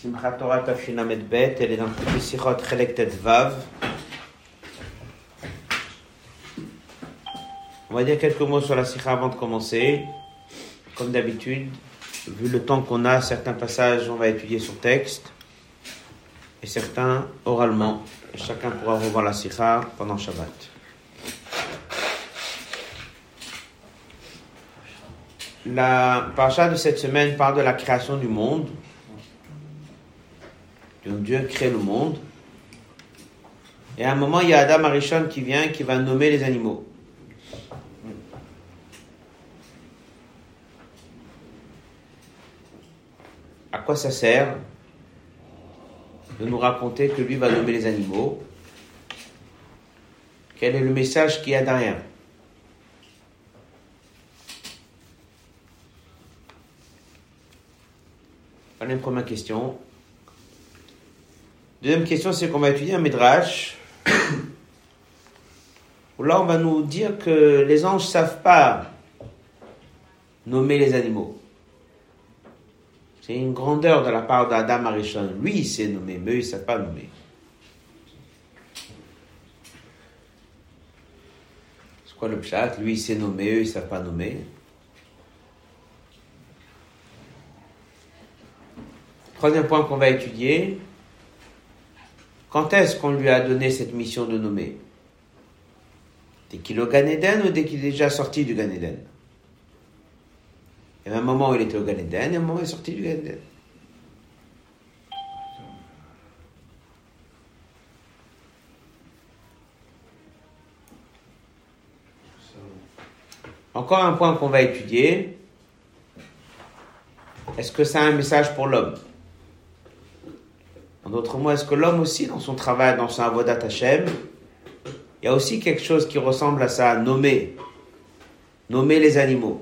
Simchat Torah Bet, elle est dans Sichot Chelek Tet Vav. On va dire quelques mots sur la Sikha avant de commencer. Comme d'habitude, vu le temps qu'on a, certains passages on va étudier sur texte et certains oralement. Et chacun pourra revoir la Sikha pendant Shabbat. La paracha de cette semaine parle de la création du monde. Donc Dieu crée le monde. Et à un moment, il y a Adam Arishon qui vient, qui va nommer les animaux. À quoi ça sert de nous raconter que lui va nommer les animaux? Quel est le message qu'il y a derrière? Voilà une première question. Deuxième question, c'est qu'on va étudier un Midrash. Où là, on va nous dire que les anges ne savent pas nommer les animaux. C'est une grandeur de la part d'Adam Arishon. Lui, il sait nommer, mais eux, ils ne savent pas nommer. C'est quoi le chat Lui, il sait nommer, eux, ils ne savent pas nommer. Troisième point qu'on va étudier. Quand est-ce qu'on lui a donné cette mission de nommer? Dès qu'il est au Gan Eden ou dès qu'il est déjà sorti du Gan Eden? Il y a un moment où il était au Gan Eden et un moment où il est sorti du Gan Eden. Encore un point qu'on va étudier. Est-ce que a un message pour l'homme? En d'autres est-ce que l'homme aussi, dans son travail, dans son avodat Hashem, il y a aussi quelque chose qui ressemble à ça, nommer, nommer les animaux?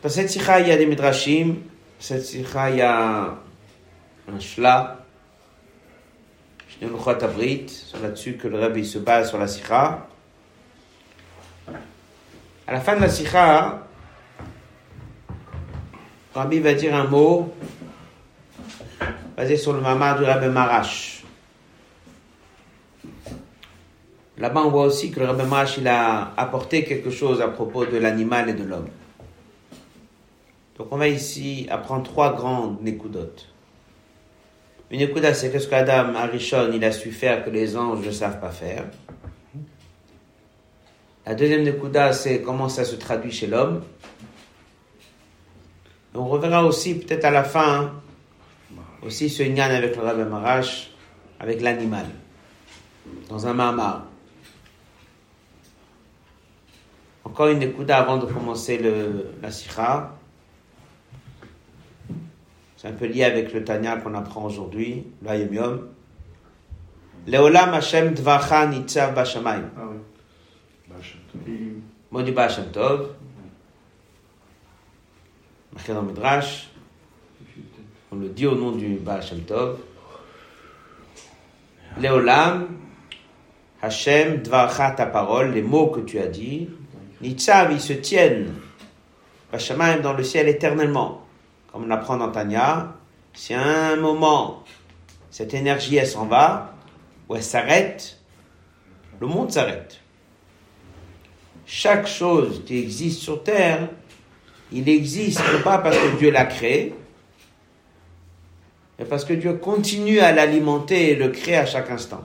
Dans cette sikha, il y a des midrashim. Cette sikha, il y a un shla, c'est là-dessus que le rabbi se base sur la sikha. À la fin de la sikha, rabbi va dire un mot basé sur le mama du rabbi Marash. Là-bas, on voit aussi que le rabbi Marash il a apporté quelque chose à propos de l'animal et de l'homme. Donc, on va ici apprendre trois grandes nekudotes. Une écoute, c'est ce qu'Adam Arishon, il a su faire que les anges ne savent pas faire. La deuxième Nekuda, c'est comment ça se traduit chez l'homme. On reverra aussi, peut-être à la fin, aussi ce nyan avec le Rabbi Marash, avec l'animal, dans un mamar. Encore une Nekuda avant de commencer le, la sikha. C'est un peu lié avec le Tanya qu'on apprend aujourd'hui, l'Ayom Yom. Leolam Hashem Dvacha Nitzav Bashamayim. Ah oui. Tov. Bashem Tov. Marqué dans Midrash. On le dit au nom du Bashem Tov. Leolam Hashem Dvacha ta parole, les mots que tu as dit. Nitzav, ils se tiennent. Bashamayim dans le ciel éternellement comme on apprend dans Tanya, si à un moment, cette énergie, elle s'en va, ou elle s'arrête, le monde s'arrête. Chaque chose qui existe sur Terre, il n'existe pas parce que Dieu l'a créé, mais parce que Dieu continue à l'alimenter et le créer à chaque instant.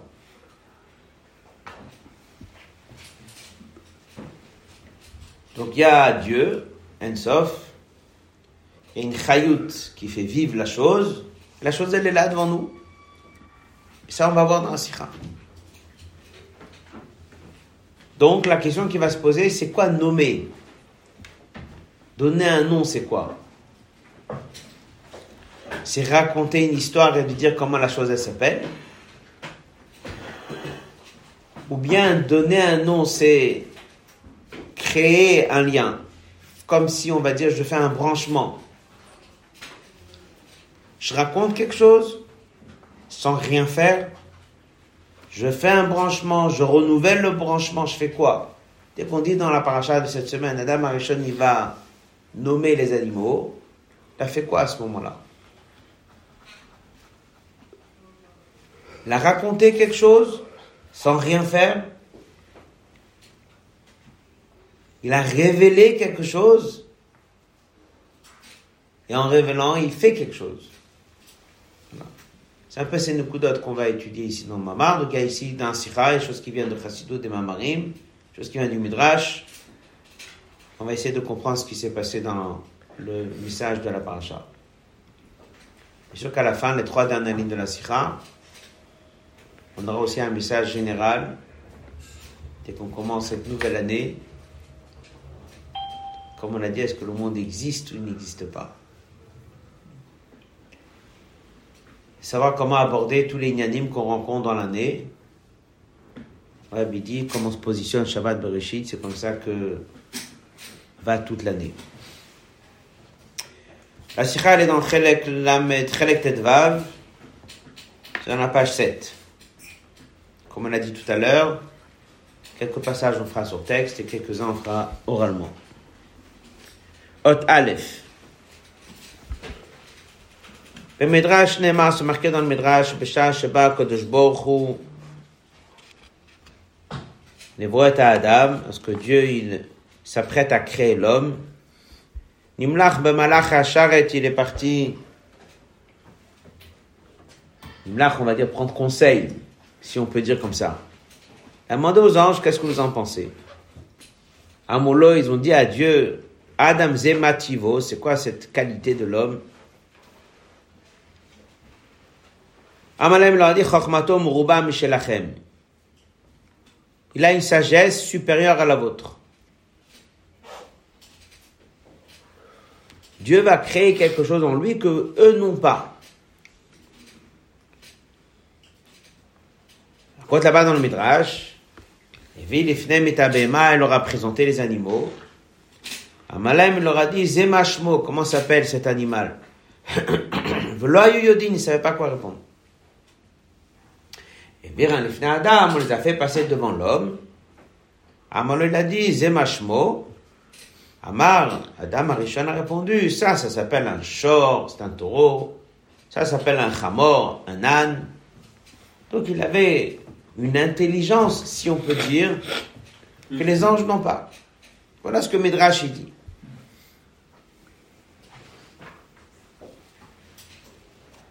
Donc il y a Dieu, Ensof, il y a une chayout qui fait vivre la chose. La chose, elle est là devant nous. Et ça, on va voir dans la sikha. Donc, la question qui va se poser, c'est quoi nommer Donner un nom, c'est quoi? C'est raconter une histoire et de dire comment la chose, elle s'appelle Ou bien donner un nom, c'est créer un lien. Comme si, on va dire, je fais un branchement je raconte quelque chose sans rien faire. Je fais un branchement, je renouvelle le branchement, je fais quoi? Dès qu'on dit dans la paracha de cette semaine, Adam Arishon, il va nommer les animaux, il a fait quoi à ce moment-là? Il a raconté quelque chose sans rien faire? Il a révélé quelque chose? Et en révélant, il fait quelque chose. C'est un peu ces noukoudotes qu'on va étudier ici dans le Mamar. Donc il y a ici dans Sikha, des choses qui viennent de Chassidou, des Mamarim, des choses qui viennent du Midrash. On va essayer de comprendre ce qui s'est passé dans le message de la paracha. Bien sûr qu'à la fin, les trois dernières lignes de la Sikha, on aura aussi un message général dès qu'on commence cette nouvelle année. Comme on a dit, est-ce que le monde existe ou n'existe pas? Savoir comment aborder tous les inanimes qu'on rencontre dans l'année. Il dit comment se positionne Shabbat Bereshit, c'est comme ça que va toute l'année. La sikha, elle est dans Chelek Lamed, Chelek Tedvav, c'est dans la page 7. Comme on a dit tout à l'heure, quelques passages on fera sur texte et quelques-uns on fera oralement. Ot Aleph. Le Midrash Nema, c'est marqué dans le Midrash, Besha Sheba Kodesh Borchu, Nevoet à Adam, parce que Dieu, il s'apprête à créer l'homme. Nimlach Bemalach Hasharet, il est parti. Nimlach, on va dire prendre conseil, si on peut dire comme ça. Il a demandé aux anges, qu'est-ce que vous en pensez? À Molo, ils ont dit à Dieu, Adam Zemativo, c'est quoi cette qualité de l'homme? Amalem leur a dit, Chochmato Muruba Mishelachem. Il a une sagesse supérieure à la vôtre. Dieu va créer quelque chose en lui que eux n'ont pas. Quand là-bas dans le Midrash, il leur a présenté les animaux. Amalem leur a dit, Zemashmo, comment s'appelle cet animal? Yodin, il ne savait pas quoi répondre. Et bien, Adam, on les a fait passer devant l'homme. Amar il a dit, Zemashmo. Amar, Adam Arishon a répondu, ça, ça s'appelle un shor, c'est un taureau. Ça s'appelle un chamor, un âne. Donc il avait une intelligence, si on peut dire, que les anges n'ont pas. Voilà ce que Midrash dit.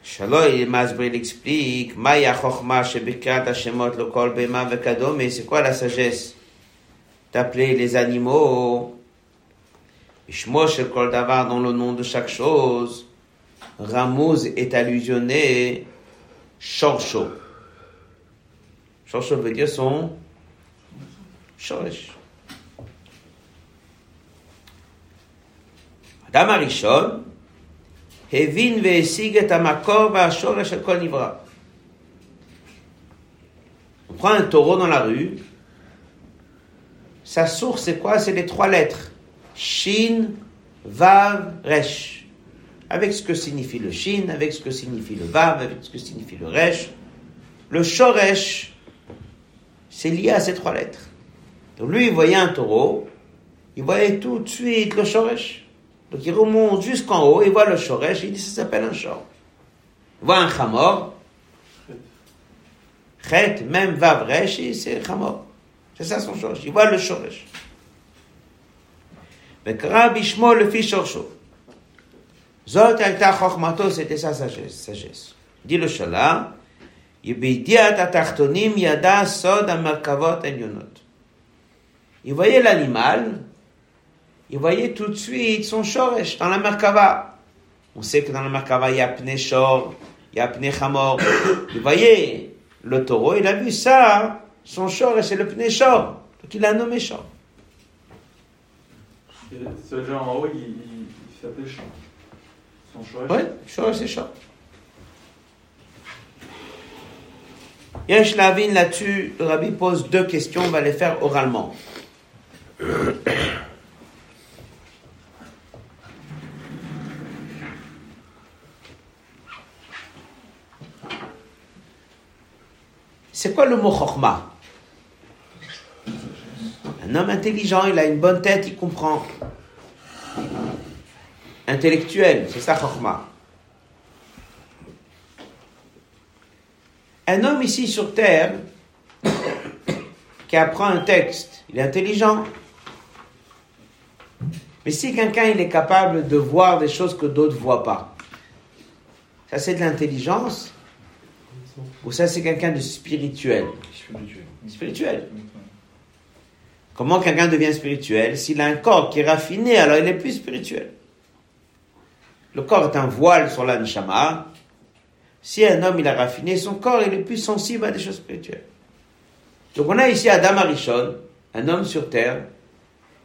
Shalom, Masbril explique, Maya Chochma Shebekat Hashemot Lokol Bema Vekadome, c'est quoi la sagesse d'appeler les animaux Kol davar, dans le nom de chaque chose, Ramouz est allusionné Shorcho. Shorcho veut dire son Shoresh. Adam Arishon, Hevin ve'esig et. On prend un taureau dans la rue. Sa source, c'est quoi? C'est les trois lettres. Shin, Vav, Resh. Avec ce que signifie le Shin, avec ce que signifie le Vav, avec ce que signifie le Resh. Le Shoresh, c'est lié à ces trois lettres. Donc lui, il voyait un taureau, il voyait tout de suite le Shoresh. Donc il remonte jusqu'en haut, il voit le shoresh, il dit ça s'appelle un shor. Il voit un chamor. Chet, même vavresh, c'est chamor. C'est ça son shoresh. Il voit le shoresh. וקרא בשמו לפי שורשו. זאת הייתה חוכמתו, c'était sa sagesse. sagesse. dit le שלה, בידיעת התחתונים ידע סוד המרכבות העליונות. Il voyait l'animal, il voyait tout de suite son shoresh dans la Merkava. On sait que dans la Merkava, il y a Pne Shor, il y a Pne Chamor. Il voyait le taureau, il a vu ça, son shoresh, c'est le Pne Shor. Donc il a nommé Shor. Ce genre en haut, il, il, il s'appelait. Son shoresh Oui, shoresh, c'est Shor. Yesh Lavin, là-dessus, le rabbi pose deux questions, on va les faire oralement. C'est quoi le mot chokma Un homme intelligent, il a une bonne tête, il comprend. Intellectuel, c'est ça Chokma. Un homme ici sur terre qui apprend un texte, il est intelligent. Mais si quelqu'un il est capable de voir des choses que d'autres ne voient pas, ça c'est de l'intelligence ou ça c'est quelqu'un de spirituel? Spirituel. Spirituel. Comment quelqu'un devient spirituel S'il a un corps qui est raffiné, alors il est plus spirituel. Le corps est un voile sur l'anshama. Si un homme il a raffiné son corps, il est plus sensible à des choses spirituelles. Donc on a ici Adam Arishon, un homme sur terre,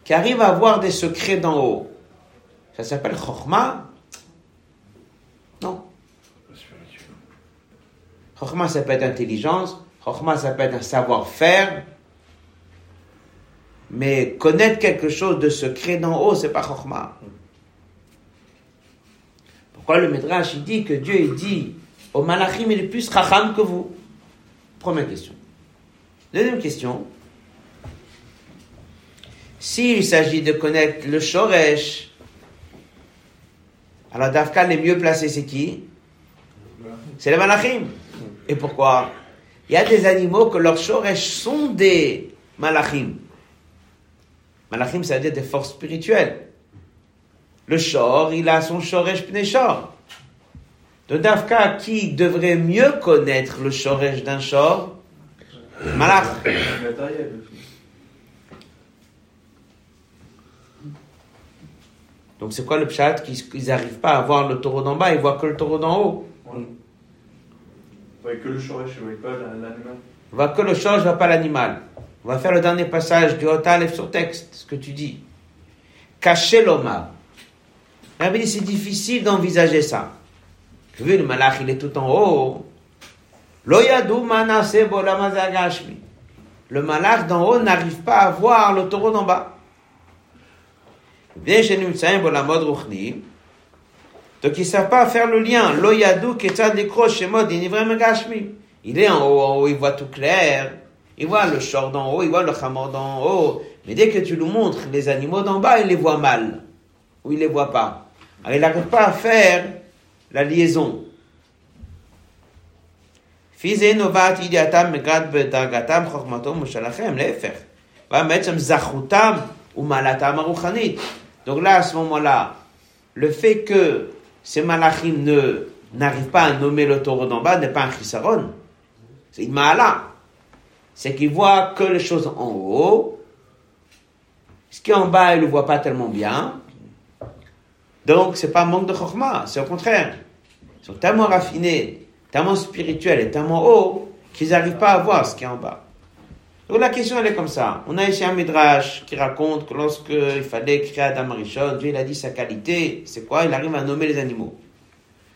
qui arrive à voir des secrets d'en haut. Ça s'appelle Chokhmah? Non. Chokhmah, ça peut être intelligence. Chokhmah, ça peut être un savoir-faire. Mais connaître quelque chose de secret d'en haut, c'est pas Chokhmah. Pourquoi le Midrash, il dit que Dieu, il dit au Malachim, il est plus Chacham que vous? Première question. Deuxième question. S'il s'agit de connaître le Shoresh, alors Dafka, les mieux placés, c'est qui? C'est les Malachim. Et pourquoi? Il y a des animaux que leurs Shoresh sont des Malachim. Malachim, ça veut dire des forces spirituelles. Le Shor, il a son Shoresh Pneshor. De Dafka, qui devrait mieux connaître le Shoresh d'un Shor? Malach. Donc c'est quoi le pshat Qu'ils n'arrivent pas à voir le taureau d'en bas, ils voient que le taureau d'en haut? Ouais. Ouais, que le shoresh, je voyais pas la- l'animal. Voit que le shor, je vois pas l'animal. On va faire le dernier passage du Hotalef sur texte, ce que tu dis. Cacher l'oma. Dit, c'est difficile d'envisager ça. Vois, le malach, il est tout en haut. Le malach d'en haut n'arrive pas à voir le taureau d'en bas. Donc ils savent pas faire le lien. Il est en haut, en haut, il voit tout clair. Il voit le short d'en haut, il voit le chamor d'en haut. Mais dès que tu lui montres les animaux d'en bas, il les voit mal. Ou il les voit pas. Alors il n'arrive pas à faire la liaison. Donc là, à ce moment-là, le fait que ces malachim ne, n'arrivent pas à nommer le taureau d'en bas n'est pas un chisaron. C'est une maala. C'est qu'ils voient que les choses en haut. Ce qui est en bas, ils ne le voient pas tellement bien. Donc, c'est pas un manque de chokma, c'est au contraire. Ils sont tellement raffinés, tellement spirituels et tellement hauts qu'ils n'arrivent pas à voir ce qui est en bas. Donc la question elle est comme ça. On a ici un midrash qui raconte que lorsque il fallait créer Adam Rishon, Dieu il a dit sa qualité, c'est quoi? Il arrive à nommer les animaux.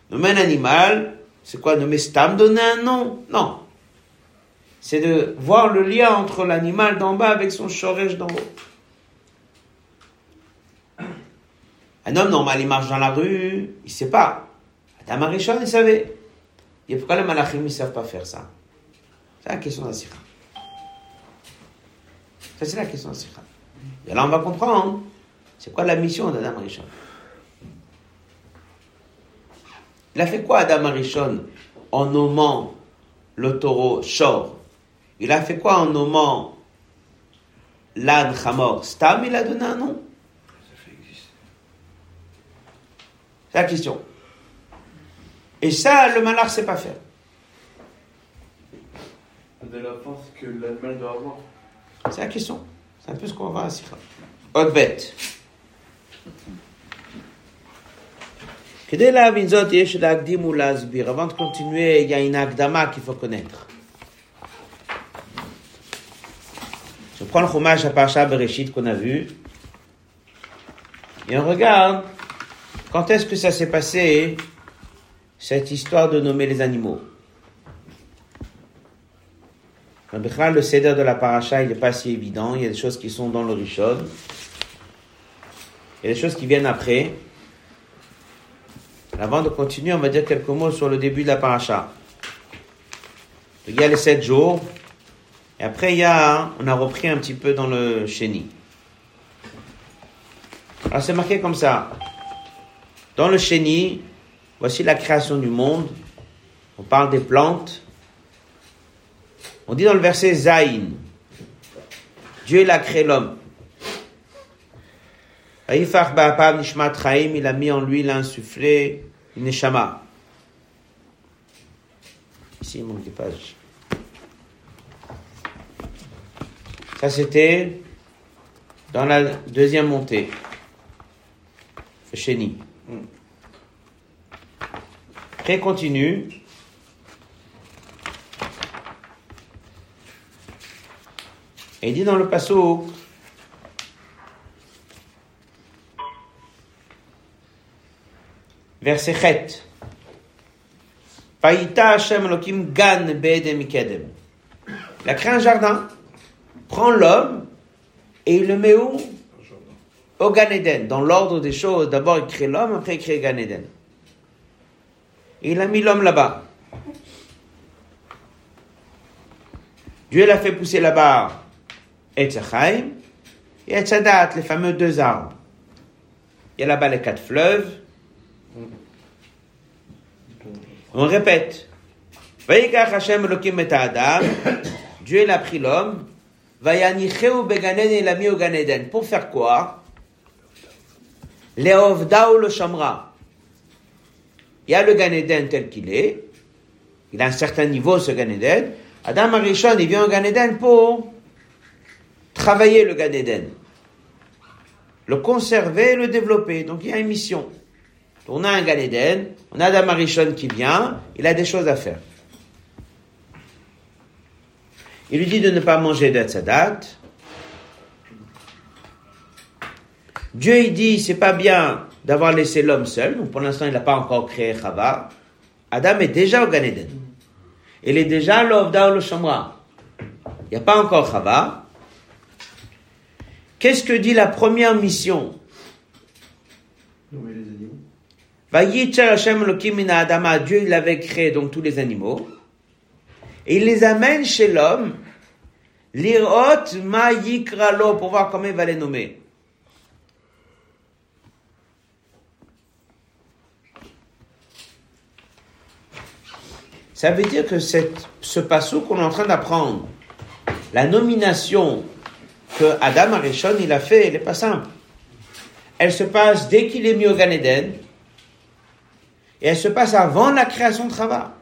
Nommer un animal, c'est quoi? Nommer Stam, donner un nom? Non. C'est de voir le lien entre l'animal d'en bas avec son shoresh d'en haut. Un homme normal, il marche dans la rue, il sait pas. Adam Rishon, il savait. Et pourquoi les malachim, ils savent pas faire ça? C'est la question de. Ça, c'est la question de. Et là, on va comprendre. C'est quoi la mission d'Adam Rishon Il a fait quoi Adam Rishon en nommant le taureau Shor? Il a fait quoi en nommant l'âne Hamor Stam, il a donné un nom? C'est la question. Et ça, le malheur ne sait pas faire. De la que l'animal doit avoir. C'est la question. C'est un peu ce qu'on va voir à Sikha. Autre bête. Avant de continuer, il y a une Akdama qu'il faut connaître. Je prends le chômage à Parashat Bereshit qu'on a vu. Et on regarde quand est-ce que ça s'est passé, cette histoire de nommer les animaux? Le céder de la paracha, il n'est pas si évident. Il y a des choses qui sont dans le Rishon. Il y a des choses qui viennent après. Avant de continuer, on va dire quelques mots sur le début de la paracha. Il y a les sept jours. Et après, il y a, on a repris un petit peu dans le chéni. Alors c'est marqué comme ça. Dans le chéni, voici la création du monde. On parle des plantes. On dit dans le verset Zaïn, Dieu il a créé l'homme. Il a mis en lui, il a une neshama. Ici, il manque. Ça, c'était dans la deuxième montée. Chéni. Après, continue. Et il dit dans le passo, verset 7. Païta Hashem Elohim gan be'edem ikedem. Il a créé un jardin, prend l'homme et il le met où? Au Gan Eden. Dans l'ordre des choses, d'abord il crée l'homme, après il crée Gan Eden. Et il a mis l'homme là-bas. Dieu l'a fait pousser là-bas Etzachaim et Etzadat, les fameux deux arbres. Il y a là-bas les quatre fleuves. On répète. Dieu l'a pris l'homme. Et Ganeden. Pour faire quoi? Leovdao le Shamra. Il y a le Ganeden tel qu'il est. Il a un certain niveau ce Ganeden. Adam Arishon, il vient au Ganeden pour travailler le Ganeden. Le conserver, le développer. Donc il y a une mission. On a un Gan Eden, on a Adam Arishon qui vient, il a des choses à faire. Il lui dit de ne pas manger d'Atzadat. Dieu, il dit, c'est pas bien d'avoir laissé l'homme seul, donc pour l'instant, il n'a pas encore créé Chava. Adam est déjà au Gan Eden. Il est déjà l'Ovda le Shamra. Il n'y a pas encore Chava. Qu'est-ce que dit la première mission? Dieu il avait créé donc tous les animaux, et il les amène chez l'homme, l'irot ma yikralo, pour voir comment il va les nommer. Ça veut dire que ce passage qu'on est en train d'apprendre, la nomination que Adam Arishon a fait, elle n'est pas simple. Elle se passe dès qu'il est mis au Gan Eden, et elle se passe avant la création de Chava.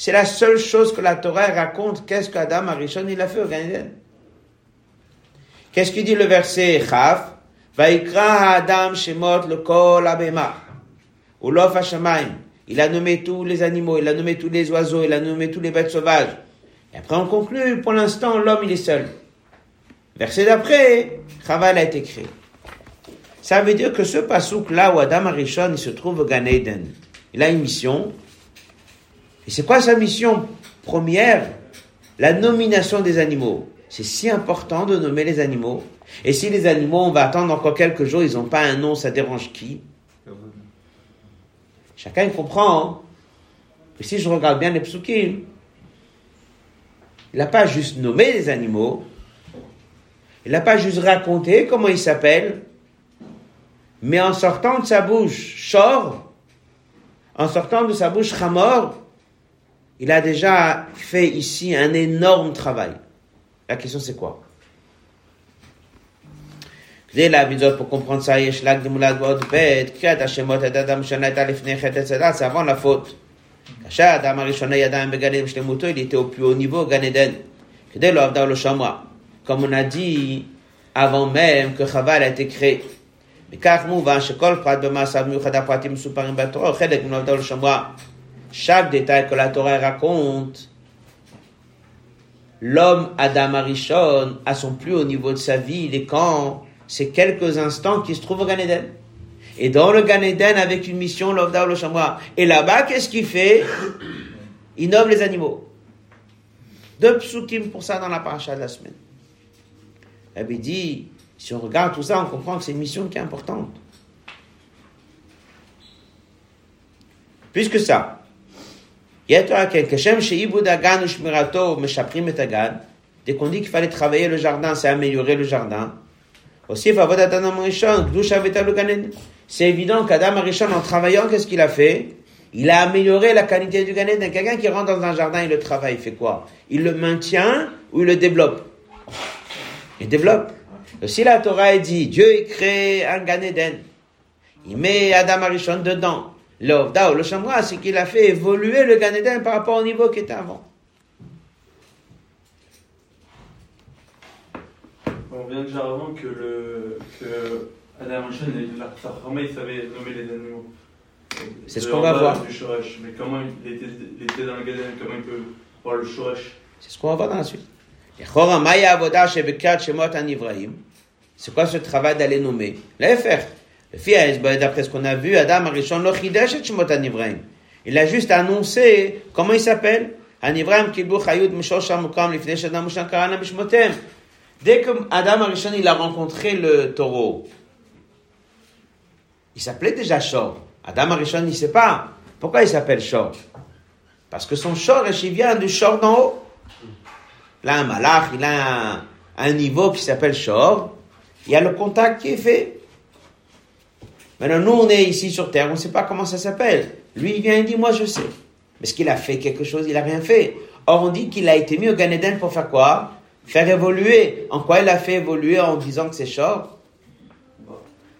C'est la seule chose que la Torah raconte. Qu'est-ce qu'Adam Arishon il a fait au Gan Eden Qu'est-ce qu'il dit le verset Chaf Vaikra Adam Shemot le Kol Abema. Ulof Hashamayim. Il a nommé tous les animaux, il a nommé tous les oiseaux, il a nommé tous les bêtes sauvages. Et après on conclut, pour l'instant l'homme il est seul. Verset d'après, Chava elle a été créé. Ça veut dire que ce pasouk là où Adam Arishon se trouve au Gan Eden, il a une mission. Et c'est quoi sa mission première? La nomination des animaux. C'est si important de nommer les animaux. Et si les animaux, on va attendre encore quelques jours, ils n'ont pas un nom, ça dérange qui? Chacun comprend. Hein et si je regarde bien les psukim, il n'a pas juste nommé les animaux, il n'a pas juste raconté comment ils s'appellent, mais en sortant de sa bouche, Shor, en sortant de sa bouche, Hamor, il a déjà fait ici un énorme travail. La question c'est quoi Dès la vidéo pour comprendre ça, yesh lag de moulad bod bet, kriyat hashemot et adam shana et alif nechet et c'est avant la faute. Kasha adam arishona yadam begalim shlemuto, il était au plus haut niveau, Gan Eden. Dès lo avda lo shamra. Comme on a dit avant même que Chaval a été créé. מכך מובן שכל פרט במעשיו מיוחד הפרטים מסופרים בתורה, הוא חלק מנולדו לשמרה. Chaque détail que la Torah raconte, l'homme Adam Arishon, à son plus haut niveau de sa vie, il est quand? C'est quelques instants qu'il se trouve au Gan Eden. Et dans le Gan Eden, avec une mission, l'Ovda le Shamra. Et là-bas, qu'est-ce qu'il fait? Il nomme les animaux. Deux psukim pour ça dans la paracha de la semaine. Rabbi dit, si on regarde tout ça, on comprend que c'est une mission qui est importante. Puisque ça, qu'il fallait travailler le jardin, c'est évident en travaillant, qu'est-ce qu'il a fait Il a amélioré la qualité du Gan Quelqu'un qui rentre dans un jardin, il le travaille, il fait quoi Il le maintient ou il le développe Il développe. Si la Torah dit, Dieu a créé un Gan il met Adam Arishon dedans. L'Ovda ou le Shamra, c'est qu'il a fait évoluer le Gan par rapport au niveau qui était avant. On vient déjà avant que, le, que Adam Arishon, il savait nommer les animaux. C'est ce qu'on va voir. Mais comment il était, il était dans le Gan comment il peut voir le Shoresh? C'est ce qu'on va voir dans la suite. C'est quoi ce travail d'aller nommer? L'affaire. D'après ce qu'on a vu, Adam Arishon Il a juste annoncé comment il s'appelle? Dès que Adam Arishon il a rencontré le taureau, il s'appelait déjà Shor. Adam Arishon, il ne sait pas. Pourquoi il s'appelle Shor? Parce que son Shor, il vient du Shor d'en haut. Là, un malach, il a un, un niveau qui s'appelle Shor. Il y a le contact qui est fait. Maintenant, nous, on est ici sur Terre, on ne sait pas comment ça s'appelle. Lui, il vient et dit, moi, je sais. Est-ce qu'il a fait quelque chose Il n'a rien fait. Or, on dit qu'il a été mis au Gan Eden pour faire quoi Faire évoluer. En quoi il a fait évoluer en disant que c'est short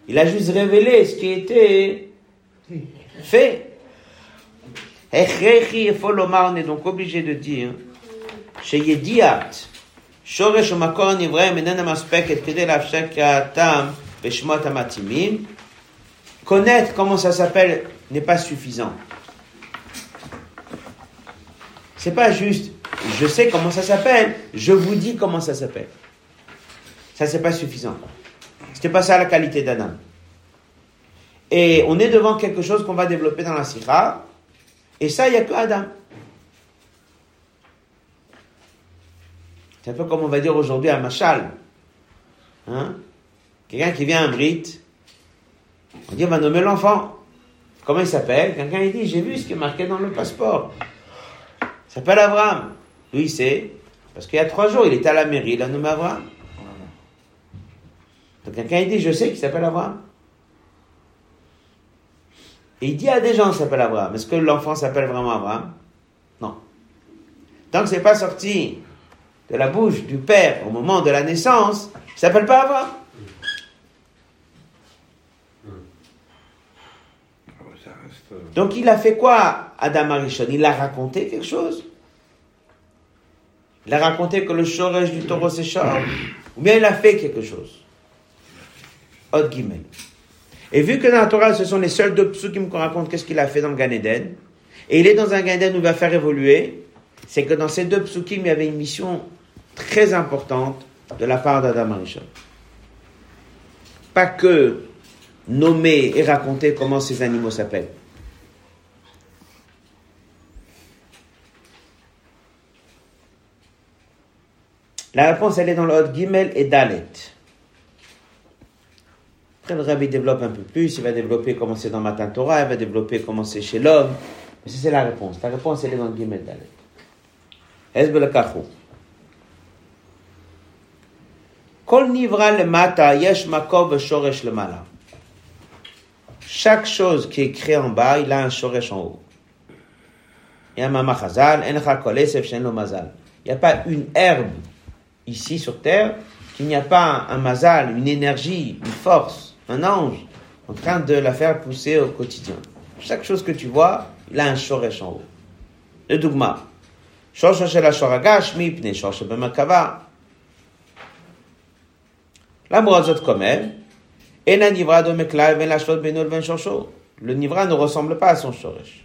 Il a juste révélé ce qui était fait. Il faut on est donc obligé de dire, chez Yediat, שורש ומקור הנבראים איננה מספקת כדי לאפשר קריאתם בשמות המתאימים, Connaître comment ça s'appelle n'est pas suffisant. C'est pas juste, je sais comment ça s'appelle, je vous dis comment ça s'appelle. Ça, c'est pas suffisant. C'était pas ça la qualité d'Adam. Et on est devant quelque chose qu'on va développer dans la Sikha, et ça, il n'y a que Adam. C'est un peu comme on va dire aujourd'hui à Machal. Hein? Quelqu'un qui vient à un Brit, on dit, on va nommer l'enfant. Comment il s'appelle? Quelqu'un il dit, j'ai vu ce qui est marqué dans le passeport. Il s'appelle Abraham. Lui, il sait, parce qu'il y a trois jours, il était à la mairie, il a nommé Abraham. Donc quelqu'un il dit, je sais qu'il s'appelle Abraham. Et il dit à des gens qu'il s'appelle Abraham. Est-ce que l'enfant s'appelle vraiment Abraham? Non. Tant que c'est pas sorti de la bouche du père au moment de la naissance, il s'appelle pas Abraham. Donc il a fait quoi, Adam Arishon? Il a raconté quelque chose Il a raconté que le chorège du taureau s'échappe Ou bien il a fait quelque chose Autre guillemets. Et vu que dans la Torah, ce sont les seuls deux psukim qu'on raconte qu'est-ce qu'il a fait dans le Gan et il est dans un Gan Eden où il va faire évoluer, c'est que dans ces deux psukim, il y avait une mission très importante de la part d'Adam Arishon. Pas que nommer et raconter comment ces animaux s'appellent. La réponse, elle est dans le Hot Gimel et Dalet. Après, le rabbi développe un peu plus, il va développer comment c'est dans Matan Torah, il va développer comment c'est chez l'homme. Mais c'est la réponse. La réponse, elle est dans le Gimel Dalet. Hezbel Kachou? Kol nivra le mata yesh makov shoresh le mala. Chaque chose qui est créée en bas, il a un shoresh en haut. Il y a un mama chazal, en kol esef shen lo mazal. Il n'y a pas une herbe ici sur Terre, qu'il n'y a pas un, mazal, une énergie, une force, un ange en train de la faire pousser au quotidien. Chaque chose que tu vois, il a un shoresh en haut. Le dogma. Le nivra ne ressemble pas à son shoresh.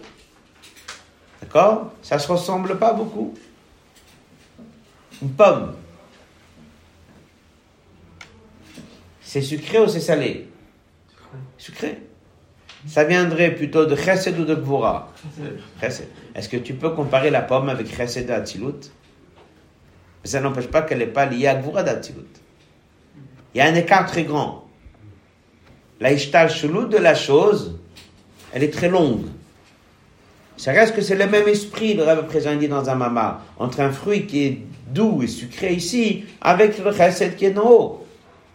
D'accord? Ça ne se ressemble pas beaucoup? Une pomme. C'est sucré ou c'est salé? Sucré. Ça viendrait plutôt de chesed ou de gvura? Est-ce que tu peux comparer la pomme avec chesed et atzilut Ça n'empêche pas qu'elle n'est pas liée à gvura d'atzilut. Il y a un écart très grand. La ishtal de la chose, elle est très longue. Ça reste que c'est le même esprit, le rêve présenté dans un maman, entre un fruit qui est doux et sucré ici, avec le recette qui est en haut?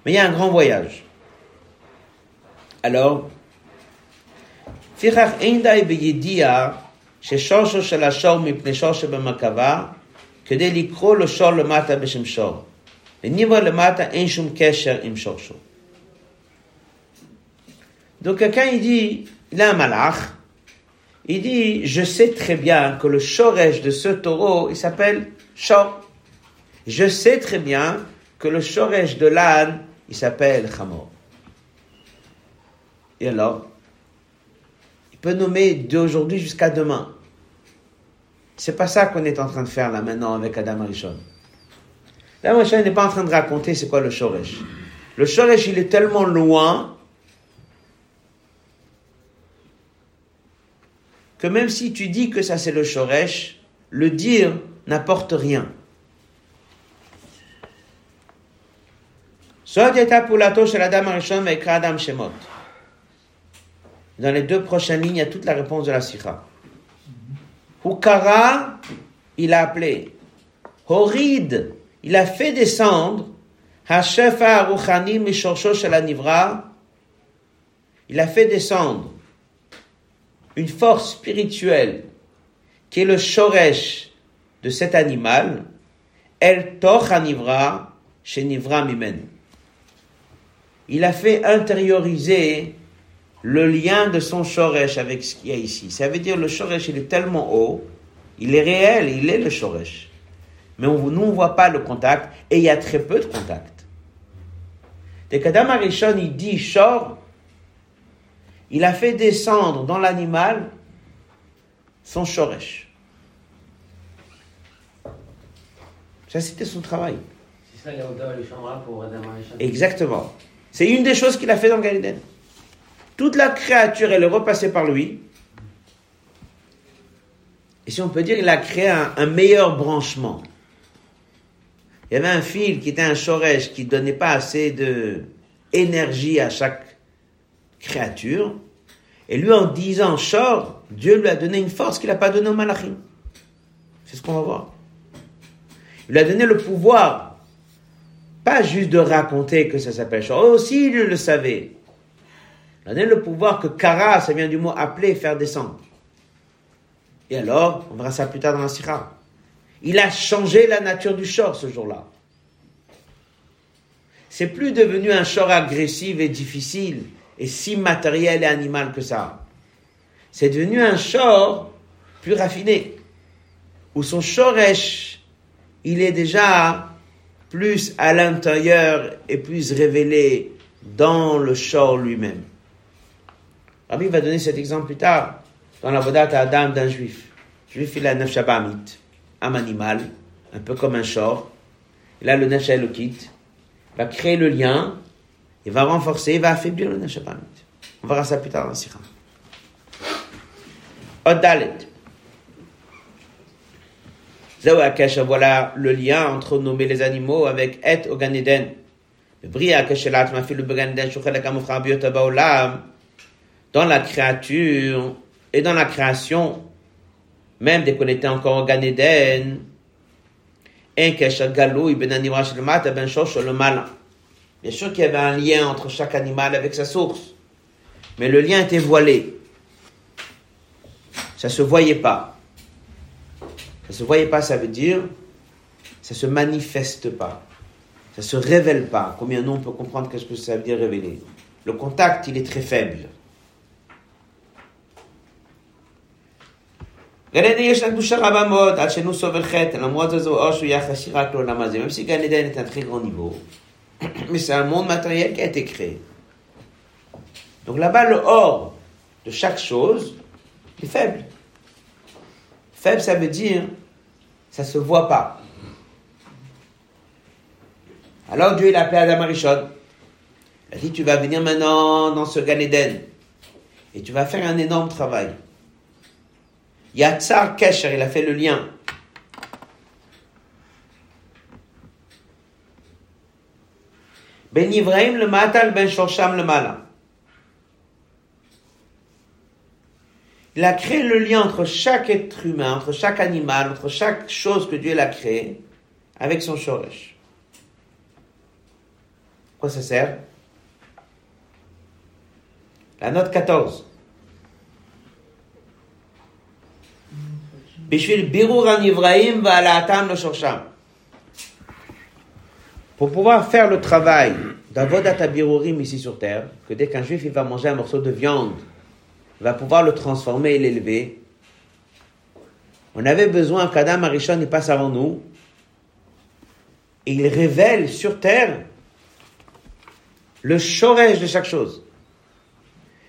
Mais il y a un grand voyage. Alors, Firar Indaïbé Yédia, chez Chorchou, chez la Chor, mais Pnechorchou, chez Bema Kava, que dès le Chor le matin, il y a un Chorchou. Donc, quand il dit, il y il dit, je sais très bien que le shoresh de ce taureau, il s'appelle shor. Je sais très bien que le shoresh de l'âne, il s'appelle chamor. Et alors, il peut nommer d'aujourd'hui jusqu'à demain. C'est pas ça qu'on est en train de faire là maintenant avec Adam Arishon. Adam Arishon n'est pas en train de raconter c'est quoi le Shoresh. Le Shoresh, il est tellement loin que même si tu dis que ça c'est le Shoresh, le dire n'apporte rien. Dans les deux prochaines lignes, il y a toute la réponse de la sikha. Hukara, il a appelé. Horid, il a fait descendre. Hashefa Aruchani Mishorsho Nivra, il a fait descendre une force spirituelle qui est le shoresh de cet animal, El Toch Anivra chez Nivra Mimen. Il a fait intérioriser le lien de son shoresh avec ce qu'il y a ici. Ça veut dire le shoresh, il est tellement haut, il est réel, il est le shoresh. Mais on, nous, on ne voit pas le contact et il y a très peu de contact. Qu'Adam Arishon, il dit shor, il a fait descendre dans l'animal son shoresh. Ça, c'était son travail. C'est ça, il pour Adam. Exactement. C'est une des choses qu'il a fait dans Galilée. Toute la créature, elle est repassée par lui. Et si on peut dire, il a créé un, meilleur branchement. Il y avait un fil qui était un shoresh qui donnait pas assez de énergie à chaque créature. Et lui, en disant shor, Dieu lui a donné une force qu'il n'a pas donnée au malachim. C'est ce qu'on va voir. Il lui a donné le pouvoir, pas juste de raconter que ça s'appelle shor. Aussi, il le savait. Il a donné le pouvoir que kara, ça vient du mot appeler, faire descendre. Et alors, on verra ça plus tard dans la sikha. Il a changé la nature du shor ce jour-là. C'est plus devenu un shor agressif et difficile et si matériel et animal que ça. C'est devenu un shor plus raffiné, où son shoresh, il est déjà plus à l'intérieur et plus révélé dans le shor lui-même. Rabbi va donner cet exemple plus tard dans la Vodat à Adam d'un juif. Le juif, il a un nefesh un animal, un peu comme un shor. A le il va créer le lien, il va renforcer, il va affaiblir le nefesh On verra ça plus tard dans la Sikha. Odalet. Voilà le lien entre nommer les animaux avec Et au Ganeden. Le le Ganeden, dans la créature et dans la création, même dès qu'on était encore au Gan Eden, ben Bien sûr qu'il y avait un lien entre chaque animal avec sa source, mais le lien était voilé. Ça se voyait pas. Ça se voyait pas, ça veut dire ça se manifeste pas. Ça se révèle pas. Combien nous on peut comprendre qu'est-ce que ça veut dire révéler? Le contact, il est très faible. Même si Gan est un très grand niveau, mais c'est un monde matériel qui a été créé. Donc là-bas, le or de chaque chose est faible. Faible, ça veut dire, ça se voit pas. Alors Dieu, il a appelé Adam Arishon. Il a dit, tu vas venir maintenant dans ce Gan Eden et tu vas faire un énorme travail. Yatsar Kesher, il a fait le lien. Ben Ibrahim le matal, ben Shorsham le mala. Il a créé le lien entre chaque être humain, entre chaque animal, entre chaque chose que Dieu l'a créé, avec son shoresh. Quoi ça sert? La note 14. Bishvil birur an Ibrahim va shorsham. Pour pouvoir faire le travail d'avodat birurim ici sur terre, que dès qu'un juif il va manger un morceau de viande, va pouvoir le transformer et l'élever. On avait besoin qu'Adam Arishon y passe avant nous. Et il révèle sur terre le chorège de chaque chose.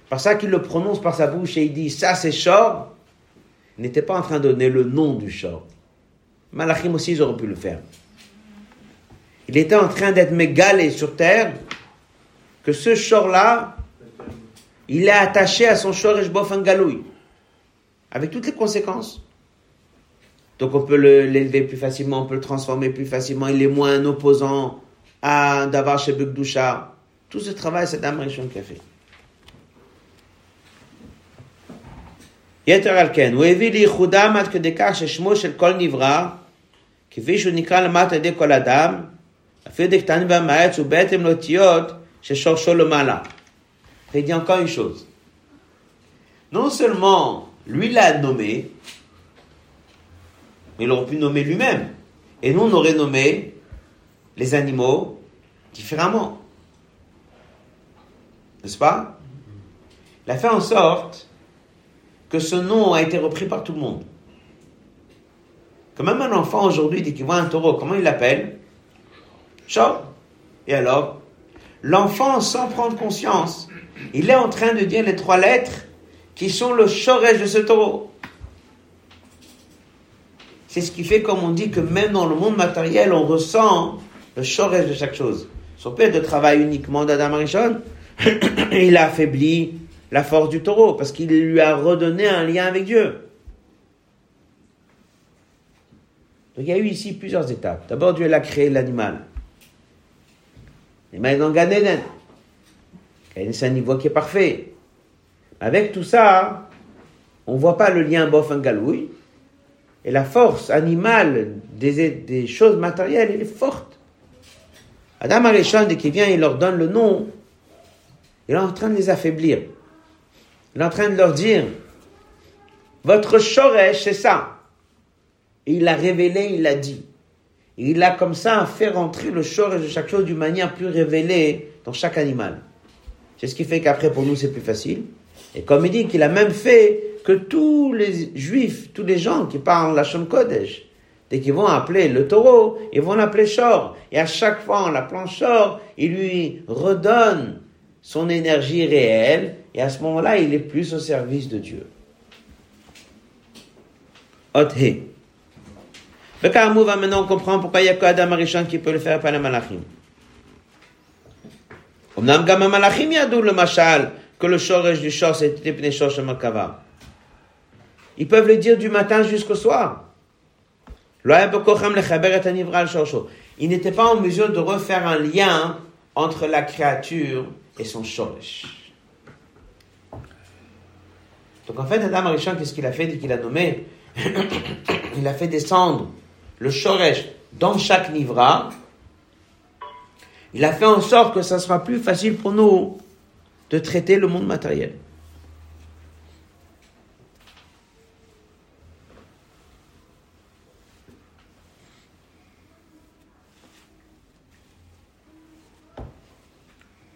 Par ça qu'il le prononce par sa bouche et il dit ça c'est chor. Il n'était pas en train de donner le nom du chor. Malachim aussi ils auraient pu le faire Il était en train d'être mégalé sur terre que ce chor-là, il est attaché à son Shoresh Bofen Galoui, avec toutes les conséquences. Donc on peut l'élever plus facilement, on peut le transformer plus facilement, il est moins opposant à d'avoir chez Bukdusha. Tout ce travail, c'est Dame Rishon qui a fait. יתר על כן, הוא הביא לייחודם עד כדי כך ששמו של כל נברא, כפי שהוא נקרא למטה על ידי כל אדם, il dit encore une chose. Non seulement lui l'a nommé, mais il aurait pu nommer lui-même. Et nous, on aurait nommé les animaux différemment. N'est-ce pas? Il a fait en sorte que ce nom a été repris par tout le monde. Quand même un enfant aujourd'hui dit qu'il voit un taureau, comment il l'appelle? Et alors L'enfant, sans prendre conscience, il est en train de dire les trois lettres qui sont le chorège de ce taureau. C'est ce qui fait, comme on dit, que même dans le monde matériel, on ressent le chorège de chaque chose. Son père de travail uniquement d'Adam Arishon, il a affaibli la force du taureau parce qu'il lui a redonné un lien avec Dieu. Donc il y a eu ici plusieurs étapes. D'abord, Dieu a créé l'animal. Est Eden. C'est un niveau qui est parfait. Avec tout ça, on ne voit pas le lien bof galoui. Et la force animale des, des choses matérielles, elle est forte. Adam Arishon, dès qu'il vient, il leur donne le nom, il est en train de les affaiblir. Il est en train de leur dire, votre shoresh, c'est ça. Et il l'a révélé, il l'a dit. Il a comme ça fait rentrer le shoresh de chaque chose d'une manière plus révélée dans chaque animal. C'est ce qui fait qu'après, pour nous, c'est plus facile. Et comme il dit qu'il a même fait que tous les juifs, tous les gens qui parlent la Shon Kodesh, dès qu'ils vont appeler le taureau, ils vont l'appeler Shor. Et à chaque fois, en l'appelant Shor, il lui redonne son énergie réelle. Et à ce moment-là, il est plus au service de Dieu. Le Karmou va maintenant comprendre pourquoi il n'y a que Adam Arishon qui peut le faire par les Malachim. אמנם גם המלאכים ידעו למשל que le shoresh du shor c'était pnei shor makava. Ils peuvent le dire du matin jusqu'au soir. Il n'était pas en mesure de refaire un lien entre la créature et son shoresh. Donc en fait, Adam Arishon, qu'est-ce qu'il a fait dès qu'il a nommé Il a fait descendre le shoresh dans chaque nivra il a fait en sorte que ça sera plus facile pour nous de traiter le monde matériel.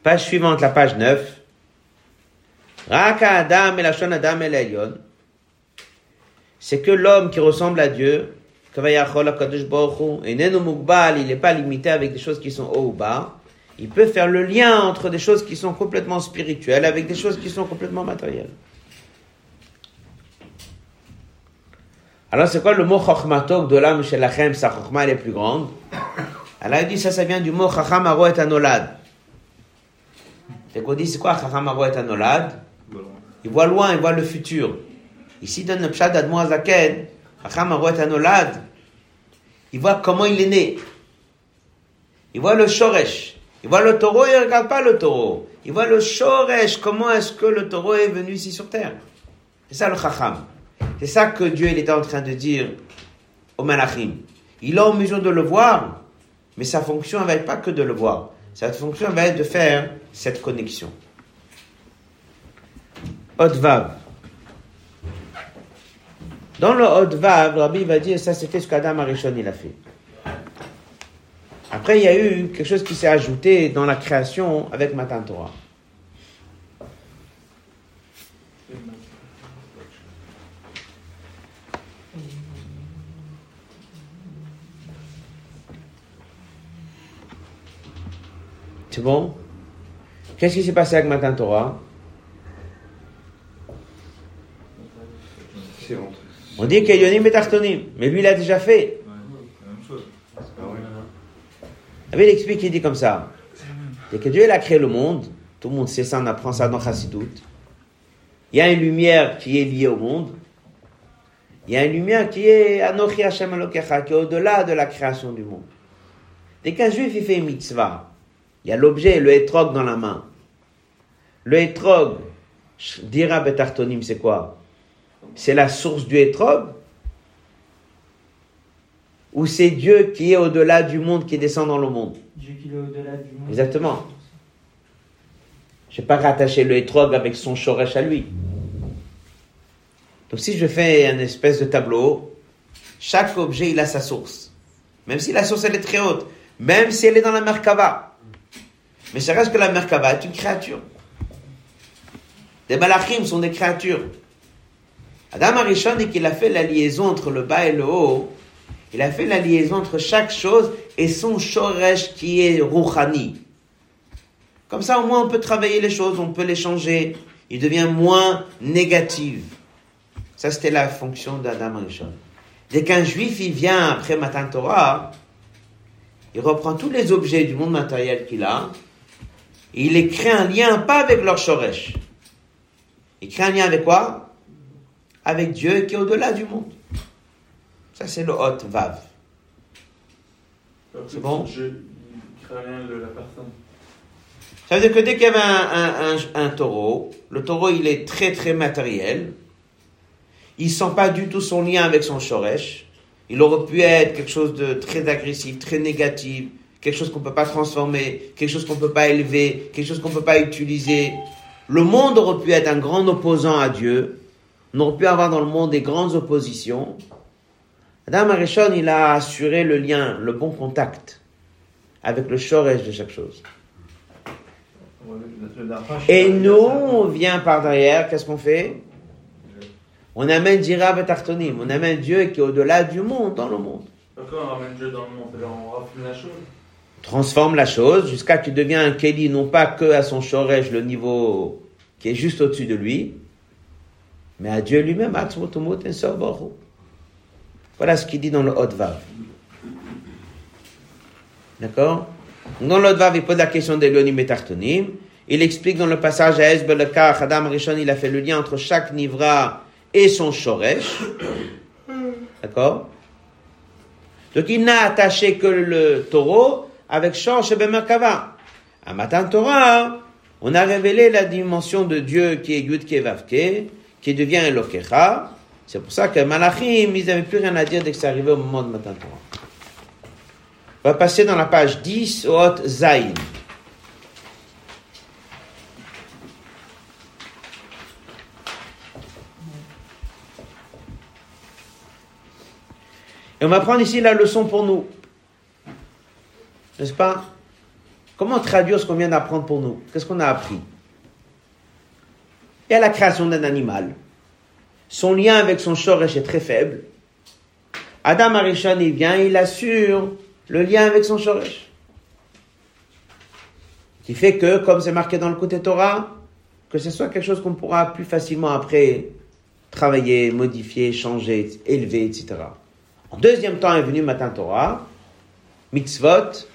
Page suivante, la page 9. Raka Adam et la Adam et C'est que l'homme qui ressemble à Dieu, il n'est pas limité avec des choses qui sont haut ou bas. Il peut faire le lien entre des choses qui sont complètement spirituelles avec des choses qui sont complètement matérielles. Alors c'est quoi le mot chokhmatok de l'âme chez Lachem, sa chokhma elle est plus grande. Elle a dit ça, ça vient du mot chacham et anolad. C'est qu'on dit, c'est quoi Chacham Aroet Anolad Il voit loin, il voit le futur. Ici, dans le Pshat d'Admo Azaken, Anolad, il voit comment il est né. Il voit le Shoresh. Il voit le taureau, il ne regarde pas le taureau. Il voit le Shoresh, comment est-ce que le taureau est venu ici sur terre. C'est ça le Chacham. C'est ça que Dieu il était en train de dire au Malachim. Il est en mesure de le voir, mais sa fonction ne va être pas que de le voir. Sa fonction va être de faire cette connexion. Vav. Dans le Vav, Rabbi va dire ça c'était ce qu'Adam Arishon il a fait. Après, il y a eu quelque chose qui s'est ajouté dans la création avec Matan Torah. C'est bon? Qu'est-ce qui s'est passé avec Matan Torah? On dit a Yonim Tartonim, mais lui il a déjà fait. il explique, il dit comme ça. C'est que Dieu a créé le monde, tout le monde sait ça, on apprend ça dans Chassidut. Il y a une lumière qui est liée au monde. Il y a une lumière qui est Anochi Hashem qui est au-delà de la création du monde. Dès qu'un juif il fait une mitzvah, il y a l'objet, le hétrog dans la main. Le hétrog, dira Betartonim, c'est quoi? C'est la source du hétrog Ou c'est Dieu qui est au-delà du monde, qui descend dans le monde? Dieu qui est au-delà du monde. Exactement. Je n'ai pas rattaché le hétrog avec son shoresh à lui. Donc si je fais un espèce de tableau, chaque objet il a sa source. Même si la source elle est très haute, même si elle est dans la Merkava. Mais ça reste que la Merkava est une créature. Les malachim sont des créatures. Adam Arishon dit qu'il a fait la liaison entre le bas et le haut. Il a fait la liaison entre chaque chose et son shoresh qui est rouhani. Comme ça, au moins, on peut travailler les choses, on peut les changer. Il devient moins négatif. Ça, c'était la fonction d'Adam Arishon. Dès qu'un juif, il vient après Matan Torah, il reprend tous les objets du monde matériel qu'il a, il crée un lien pas avec leur shoresh. Il crée un lien avec quoi? Avec Dieu qui est au-delà du monde. Ça, c'est le hot vav. C'est bon? Je lien de la personne. Ça veut dire que dès qu'il y avait un, un, taureau, le taureau, il est très, très matériel. Il sent pas du tout son lien avec son shoresh. Il aurait pu être quelque chose de très agressif, très négatif, quelque chose qu'on ne peut pas transformer, quelque chose qu'on ne peut pas élever, quelque chose qu'on ne peut pas utiliser. Le monde aurait pu être un grand opposant à Dieu. On aurait pu avoir dans le monde des grandes oppositions. Adam Arishon, il a assuré le lien, le bon contact avec le shoresh de chaque chose. Et nous, on vient par derrière, qu'est-ce qu'on fait? On amène Jirab et Tartonim, on amène Dieu qui est au-delà du monde, dans le monde. Pourquoi on ramène Dieu dans le monde? On raffine la chose transforme la chose jusqu'à ce qu'il devienne un Keli, non pas que à son Shoresh, le niveau qui est juste au-dessus de lui, mais à Dieu lui-même, Voilà ce qu'il dit dans le Hot Vav. D'accord? Dans le Hot Vav, il pose la question d'Elionim et Tartonim. Il explique dans le passage à Esbelekar, Adam Rishon, il a fait le lien entre chaque Nivra et son Shoresh. D'accord? Donc il n'a attaché que le taureau, avec Shor ben Merkava. À Matan Torah, on a révélé la dimension de Dieu qui est Yud Vavke, qui devient Elokecha. C'est pour ça que Malachim, ils n'avaient plus rien à dire dès que c'est arrivé au moment de Matan Torah. On va passer dans la page 10, Hot Zayin. Et on va prendre ici la leçon pour nous. N'est-ce pas? Comment traduire ce qu'on vient d'apprendre pour nous? Qu'est-ce qu'on a appris? A la création d'un animal. Son lien avec son shoresh est très faible. Adam Arishan, il vient, il assure le lien avec son shoresh. Qui fait que, comme c'est marqué dans le côté Torah, que ce soit quelque chose qu'on pourra plus facilement après travailler, modifier, changer, élever, etc. En deuxième temps est venu Matin Torah, mitzvot,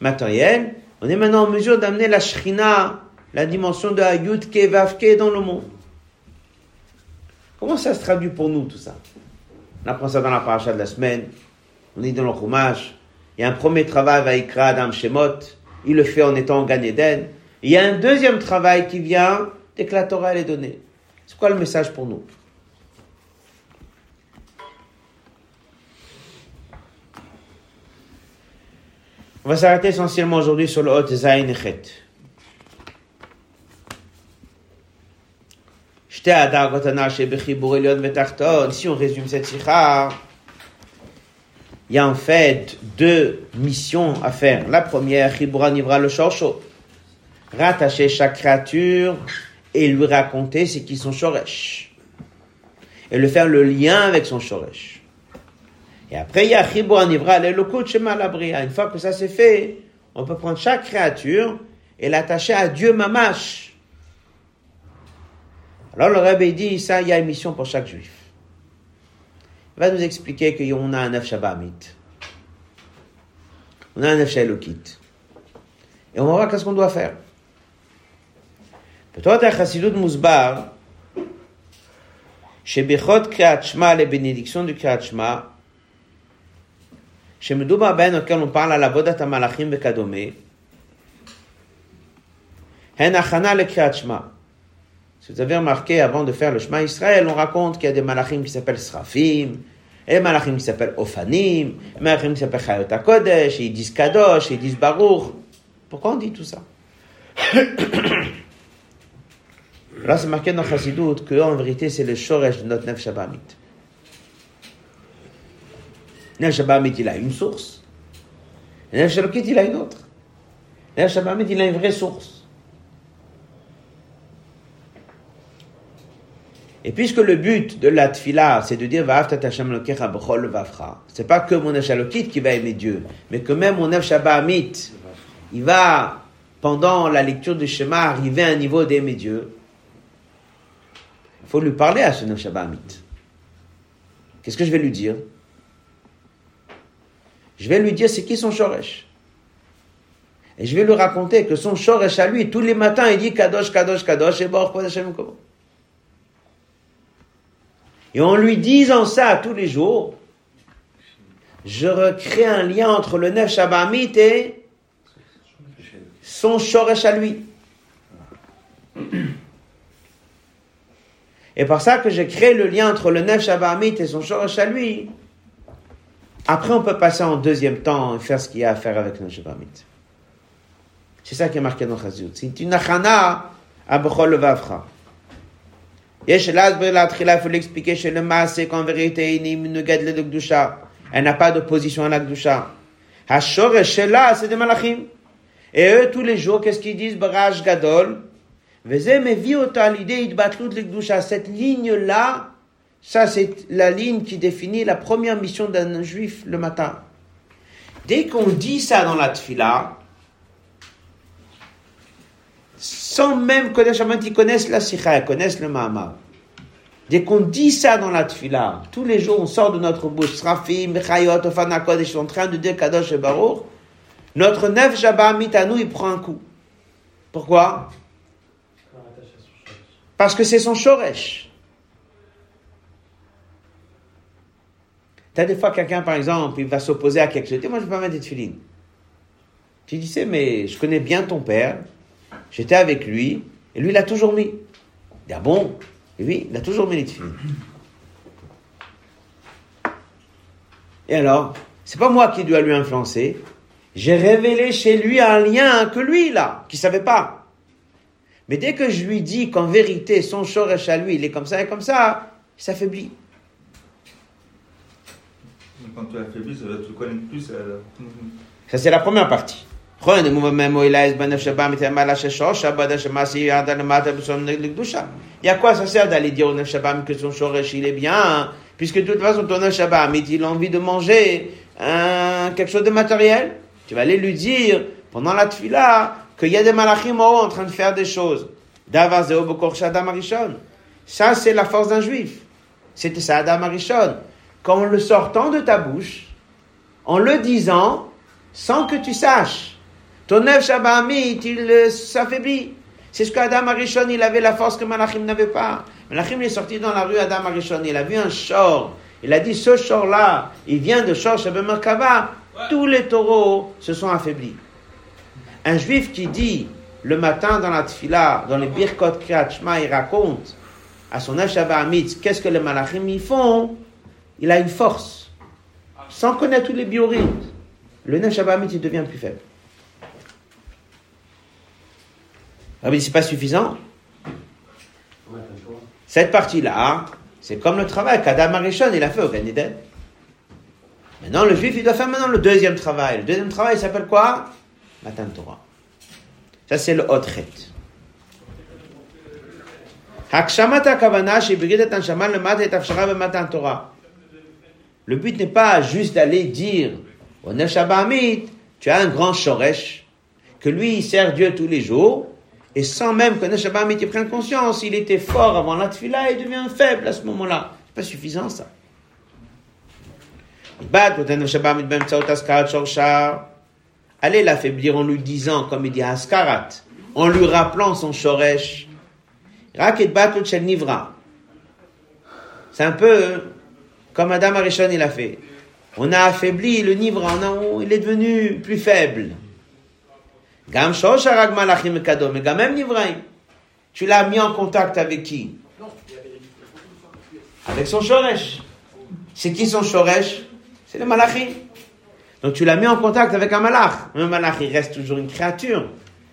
matériel, on est maintenant en mesure d'amener la shrina la dimension de Hayut Kevavke dans le monde. Comment ça se traduit pour nous tout ça? On apprend ça dans la paracha de la semaine, on est dans le Chumash, il y a un premier travail Vaikra Adam Shemot, il le fait en étant en Eden. Il y a un deuxième travail qui vient dès que la Torah est donnée. C'est quoi le message pour nous? On va s'arrêter essentiellement aujourd'hui sur le Hot Zayin Echet. Si on résume cette sikha, il y a en fait deux missions à faire. La première, Chibura Nivra le Shorcho. Rattacher chaque créature et lui raconter ce qui sont Shoresh. Et le faire le lien avec son Shoresh. Et après, il y a Chibura Nivra le Lokut. Une fois que ça c'est fait, on peut prendre chaque créature et l'attacher à Dieu Mamash. Alors le Rabbi dit, ça, il y a une mission pour chaque juif. Il va nous expliquer qu'on a un neuf Shabbat On a un neuf Elokit. Et on va voir qu'est-ce qu'on doit faire. Peut-être Chassidut Mousbar, chez Bechot Kriyat Shema, les bénédictions du Kriyat Shema, chez Medouba Ben, auquel on parle à la Vodat Amalachim Bekadome, Hen Achana le Kriyat Shema. Si vous avez remarqué, avant de faire le chemin Israël, on raconte qu'il y a des malachim qui s'appellent Srafim, et des malachim qui s'appellent Ophanim, des malachim qui s'appellent Chayot HaKodesh, ils disent Kadosh, ils disent Baruch. Pourquoi on dit tout ça? Là, c'est marqué dans Chassidut que, en vérité, c'est le Shoresh de notre Nef Shabamit. Nef Shabamit, il a une source. Nef Shalokit, il a une autre. Nef Shabamit, il a une vraie source. Et puisque le but de la tfila, c'est de dire c'est pas que mon Echalokit qui va aimer Dieu, mais que même mon Shabamit, il va, pendant la lecture du schéma, arriver à un niveau d'aimer Dieu. Il faut lui parler à ce Shabamit. Qu'est-ce que je vais lui dire? Je vais lui dire c'est qui son Shoresh? Et je vais lui raconter que son Shoresh à lui, tous les matins, il dit Kadosh, Kadosh, Kadosh, et Baruch Hashem comment? Et en lui disant ça tous les jours, je recrée un lien entre le Nef Shabamit et son Shoresh à lui. Et par ça que j'ai créé le lien entre le Nef Shabamit et son Shoresh à lui, après on peut passer en deuxième temps et faire ce qu'il y a à faire avec le Shabamit. C'est ça qui est marqué dans Chazut. C'est une achana à Bechol Vavra il faut l'expliquer chez le Maase qu'en vérité, elle n'a pas d'opposition à la Gdusha. c'est des Malachim. Et eux, tous les jours, qu'est-ce qu'ils disent? Baraj Gadol. Cette ligne-là, ça c'est la ligne qui définit la première mission d'un juif le matin. Dès qu'on dit ça dans la tfila, sans même connaître, ils connaissent la sikha, connaissent le mahama. Dès qu'on dit ça dans la tfila, tous les jours on sort de notre bouche, Srafim, Mechayot, Ofanakod, ils sont en train de dire Kadosh et Baruch, notre neuf Shabbat nous, il prend un coup. Pourquoi? Parce que c'est son Shoresh. T'as des fois quelqu'un, par exemple, il va s'opposer à quelque chose. Moi, je vais pas mettre des. Tu dis, mais je connais bien ton père, J'étais avec lui, et lui, il a toujours mis. Il dit, ah bon? Et oui, il a toujours mis les filles. Et alors, c'est pas moi qui dois lui influencer. J'ai révélé chez lui un lien que lui, là, qui savait pas. Mais dès que je lui dis qu'en vérité, son choresh à lui, il est comme ça et comme ça, il s'affaiblit. Quand tu affaiblis, te connaître plus. Ça, c'est la première partie. Il y a quoi ça sert d'aller dire au Nef Shabbat que son Shoresh il est bien, puisque de toute façon ton Nef Shabbat il a envie de manger un, quelque chose de matériel. Tu vas aller lui dire pendant la tfila qu'il y a des malachim en train de faire des choses. Ça c'est la force d'un juif. C'était ça Adam Arishon. Qu'en le sortant de ta bouche, en le disant, sans que tu saches, ton neuf Shabbat il s'affaiblit. C'est ce qu'Adam Arishon, il avait la force que Malachim n'avait pas. Malachim est sorti dans la rue Adam Arishon, il a vu un shor. Il a dit, ce shor-là, il vient de shor Shabbat Merkava. Tous les taureaux se sont affaiblis. Un juif qui dit, le matin dans la tfila, dans les Birkot Kriyat Shema, il raconte à son Shabbat qu'est-ce que les Malachim y font, il a une force. Sans connaître tous les biorhythmes, le Neshabamit, il devient plus faible. Ah mais c'est pas suffisant. Cette partie-là, c'est comme le travail qu'Adam Arishon, il a fait au Gan. Maintenant, le juif, il doit faire maintenant le deuxième travail. Le deuxième travail, il s'appelle quoi? Matan Torah. Ça, c'est le Otret. Le but n'est pas juste d'aller dire au Neshabamit, tu as un grand Shoresh, que lui, il sert Dieu tous les jours, et sans même que Neshabamit y prenne conscience, il était fort avant la tfila et devient faible à ce moment-là. C'est pas suffisant, ça. Allez l'affaiblir en lui disant, comme il dit Askarat, en lui rappelant son Shoresh. C'est un peu comme Adam Arishon il a fait. On a affaibli le Nivra, il est devenu plus faible. Gam Malachim mais même Nivraim. Tu l'as mis en contact avec qui? Avec son Shoresh. C'est qui son Shoresh? C'est le Malachim. Donc tu l'as mis en contact avec un Malach. Un Malach, il reste toujours une créature.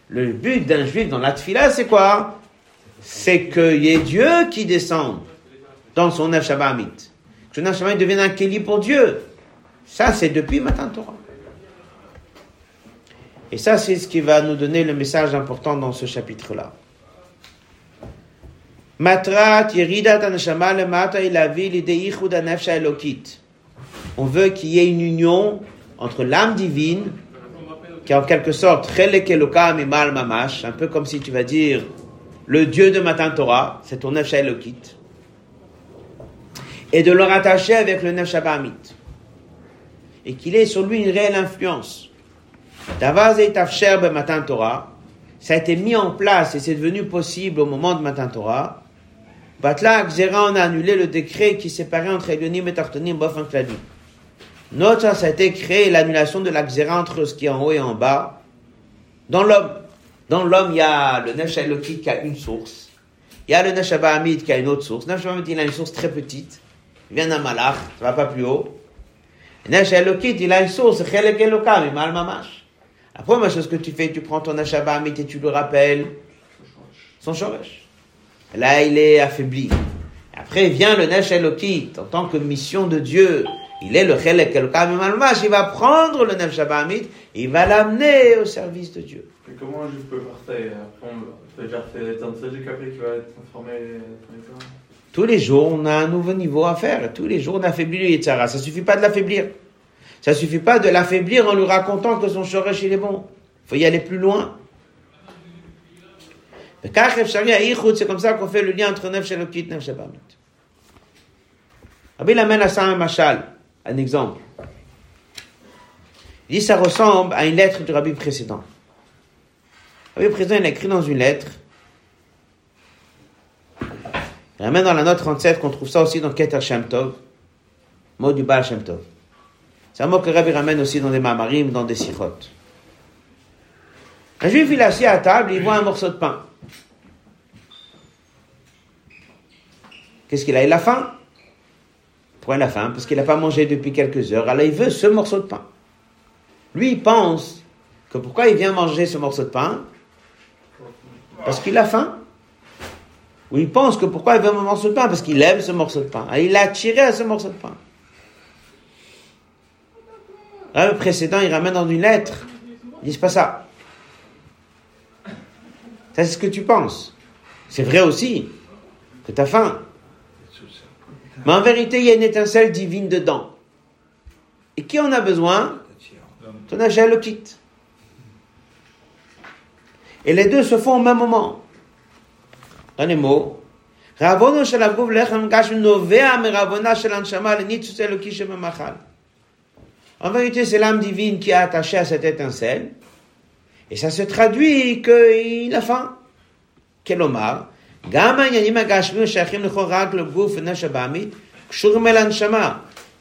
Le but d'un juif dans la tfila, c'est quoi? C'est qu'il y ait Dieu qui descende dans son Nef Shabbat Que son Nef Shabbat devienne un Kéli pour Dieu. Ça, c'est depuis Matan Torah. Et ça, c'est ce qui va nous donner le message important dans ce chapitre-là. Matrat On veut qu'il y ait une union entre l'âme divine, qui est en quelque sorte un peu comme si tu vas dire le Dieu de Matan Torah, c'est ton Nefesh Elokit, et de le rattacher avec le Nefesh et qu'il ait sur lui une réelle influence. Matan Torah, ça a été mis en place et c'est devenu possible au moment de Matan Torah. Batla Xera, on a annulé le décret qui séparait entre Elyonim et Tartonim, bof en Notre, ça a été créé l'annulation de la Xera entre ce qui est en haut et en bas. Dans l'homme. Dans l'homme, il y a le Nefesh qui a une source. Il y a le Nefesh qui a une autre source. Nefesh il a une source très petite. Il vient d'un malach, ça va pas plus haut. Nefesh il a une source, Elokam, mamash. La première chose que tu fais, tu prends ton Ashabamit et tu le rappelles son Shoresh. Là, il est affaibli. Après vient le Nesh Elokit, en tant que mission de Dieu. Il est le Chelek Elokam il va prendre le et il va l'amener au service de Dieu. Et comment je peux Après, on peut dire que c'est dans ce après qui va être transformé Tous les jours, on a un nouveau niveau à faire. Tous les jours, on affaiblit le Yitzhara. Ça suffit pas de l'affaiblir. Ça suffit pas de l'affaiblir en lui racontant que son shoresh il est bon. Faut y aller plus loin. C'est comme ça qu'on fait le lien entre Nef et. Rabbi amène à ça un machal, un exemple. Il dit ça ressemble à une lettre du rabbi précédent. Le rabbi précédent, il a écrit dans une lettre. Il ramène dans la note 37 qu'on trouve ça aussi dans Keter Shem Tov, mot du Baal Shem Tov. C'est un mot que Rabbi ramène aussi dans des mamarim, dans des sirotes. Un juif, il est assis à table, il voit un morceau de pain. Qu'est-ce qu'il a? Il a faim? Pourquoi il a faim? Parce qu'il n'a pas mangé depuis quelques heures. Alors il veut ce morceau de pain. Lui, il pense que pourquoi il vient manger ce morceau de pain? Parce qu'il a faim. Ou il pense que pourquoi il veut un morceau de pain? Parce qu'il aime ce morceau de pain. Il a attiré à ce morceau de pain. Le précédent, il ramène dans une lettre. Il dit, pas ça. Ça, c'est ce que tu penses. C'est vrai aussi que tu as faim. Mais en vérité, il y a une étincelle divine dedans. Et qui en a besoin? Ton le quitte. Et les deux se font au même moment. Dans les mots. En vérité, c'est l'âme divine qui est attachée à cette étincelle. Et ça se traduit qu'il a faim. Quel homard.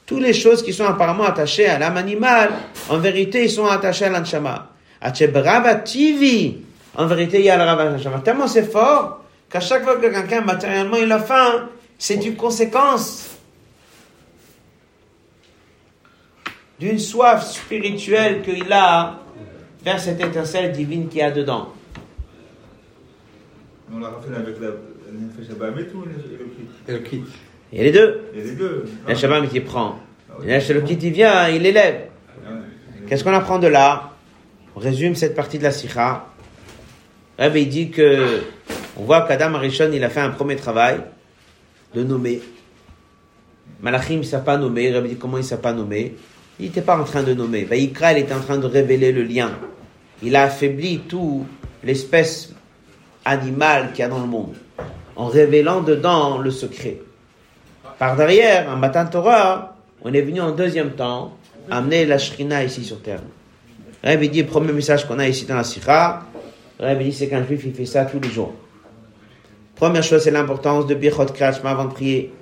Toutes les choses qui sont apparemment attachées à l'âme animale, en vérité, ils sont attachées à l'anshama. En vérité, il y a le rabat Tellement c'est fort qu'à chaque fois que quelqu'un matériellement il a faim, c'est une conséquence d'une soif spirituelle qu'il a vers cette étincelle divine qu'il y a dedans. On l'a fait avec la ou le kit Et le kit. Il y a les deux. Il y a les deux. Le Shabbat qui prend. Et là, c'est le petit, il vient, il élève. Qu'est-ce qu'on apprend de là On résume cette partie de la Sikha. Rabbi il dit que, on voit qu'Adam Arishon, il a fait un premier travail de nommer. Malachim ne savent pas nommer. Rabbi dit comment il ne savent pas nommer Il n'était pas en train de nommer. Il était en train de révéler le lien. Il a affaibli tout l'espèce animale qu'il y a dans le monde en révélant dedans le secret. Par derrière, en matin Torah, on est venu en deuxième temps amener la Shrina ici sur terre. Rabbi dit, le premier message qu'on a ici dans la Sikha, Rabbi dit, c'est qu'un juif, il fait ça tous les jours. Première chose, c'est l'importance de Birchot Krachma avant de prier.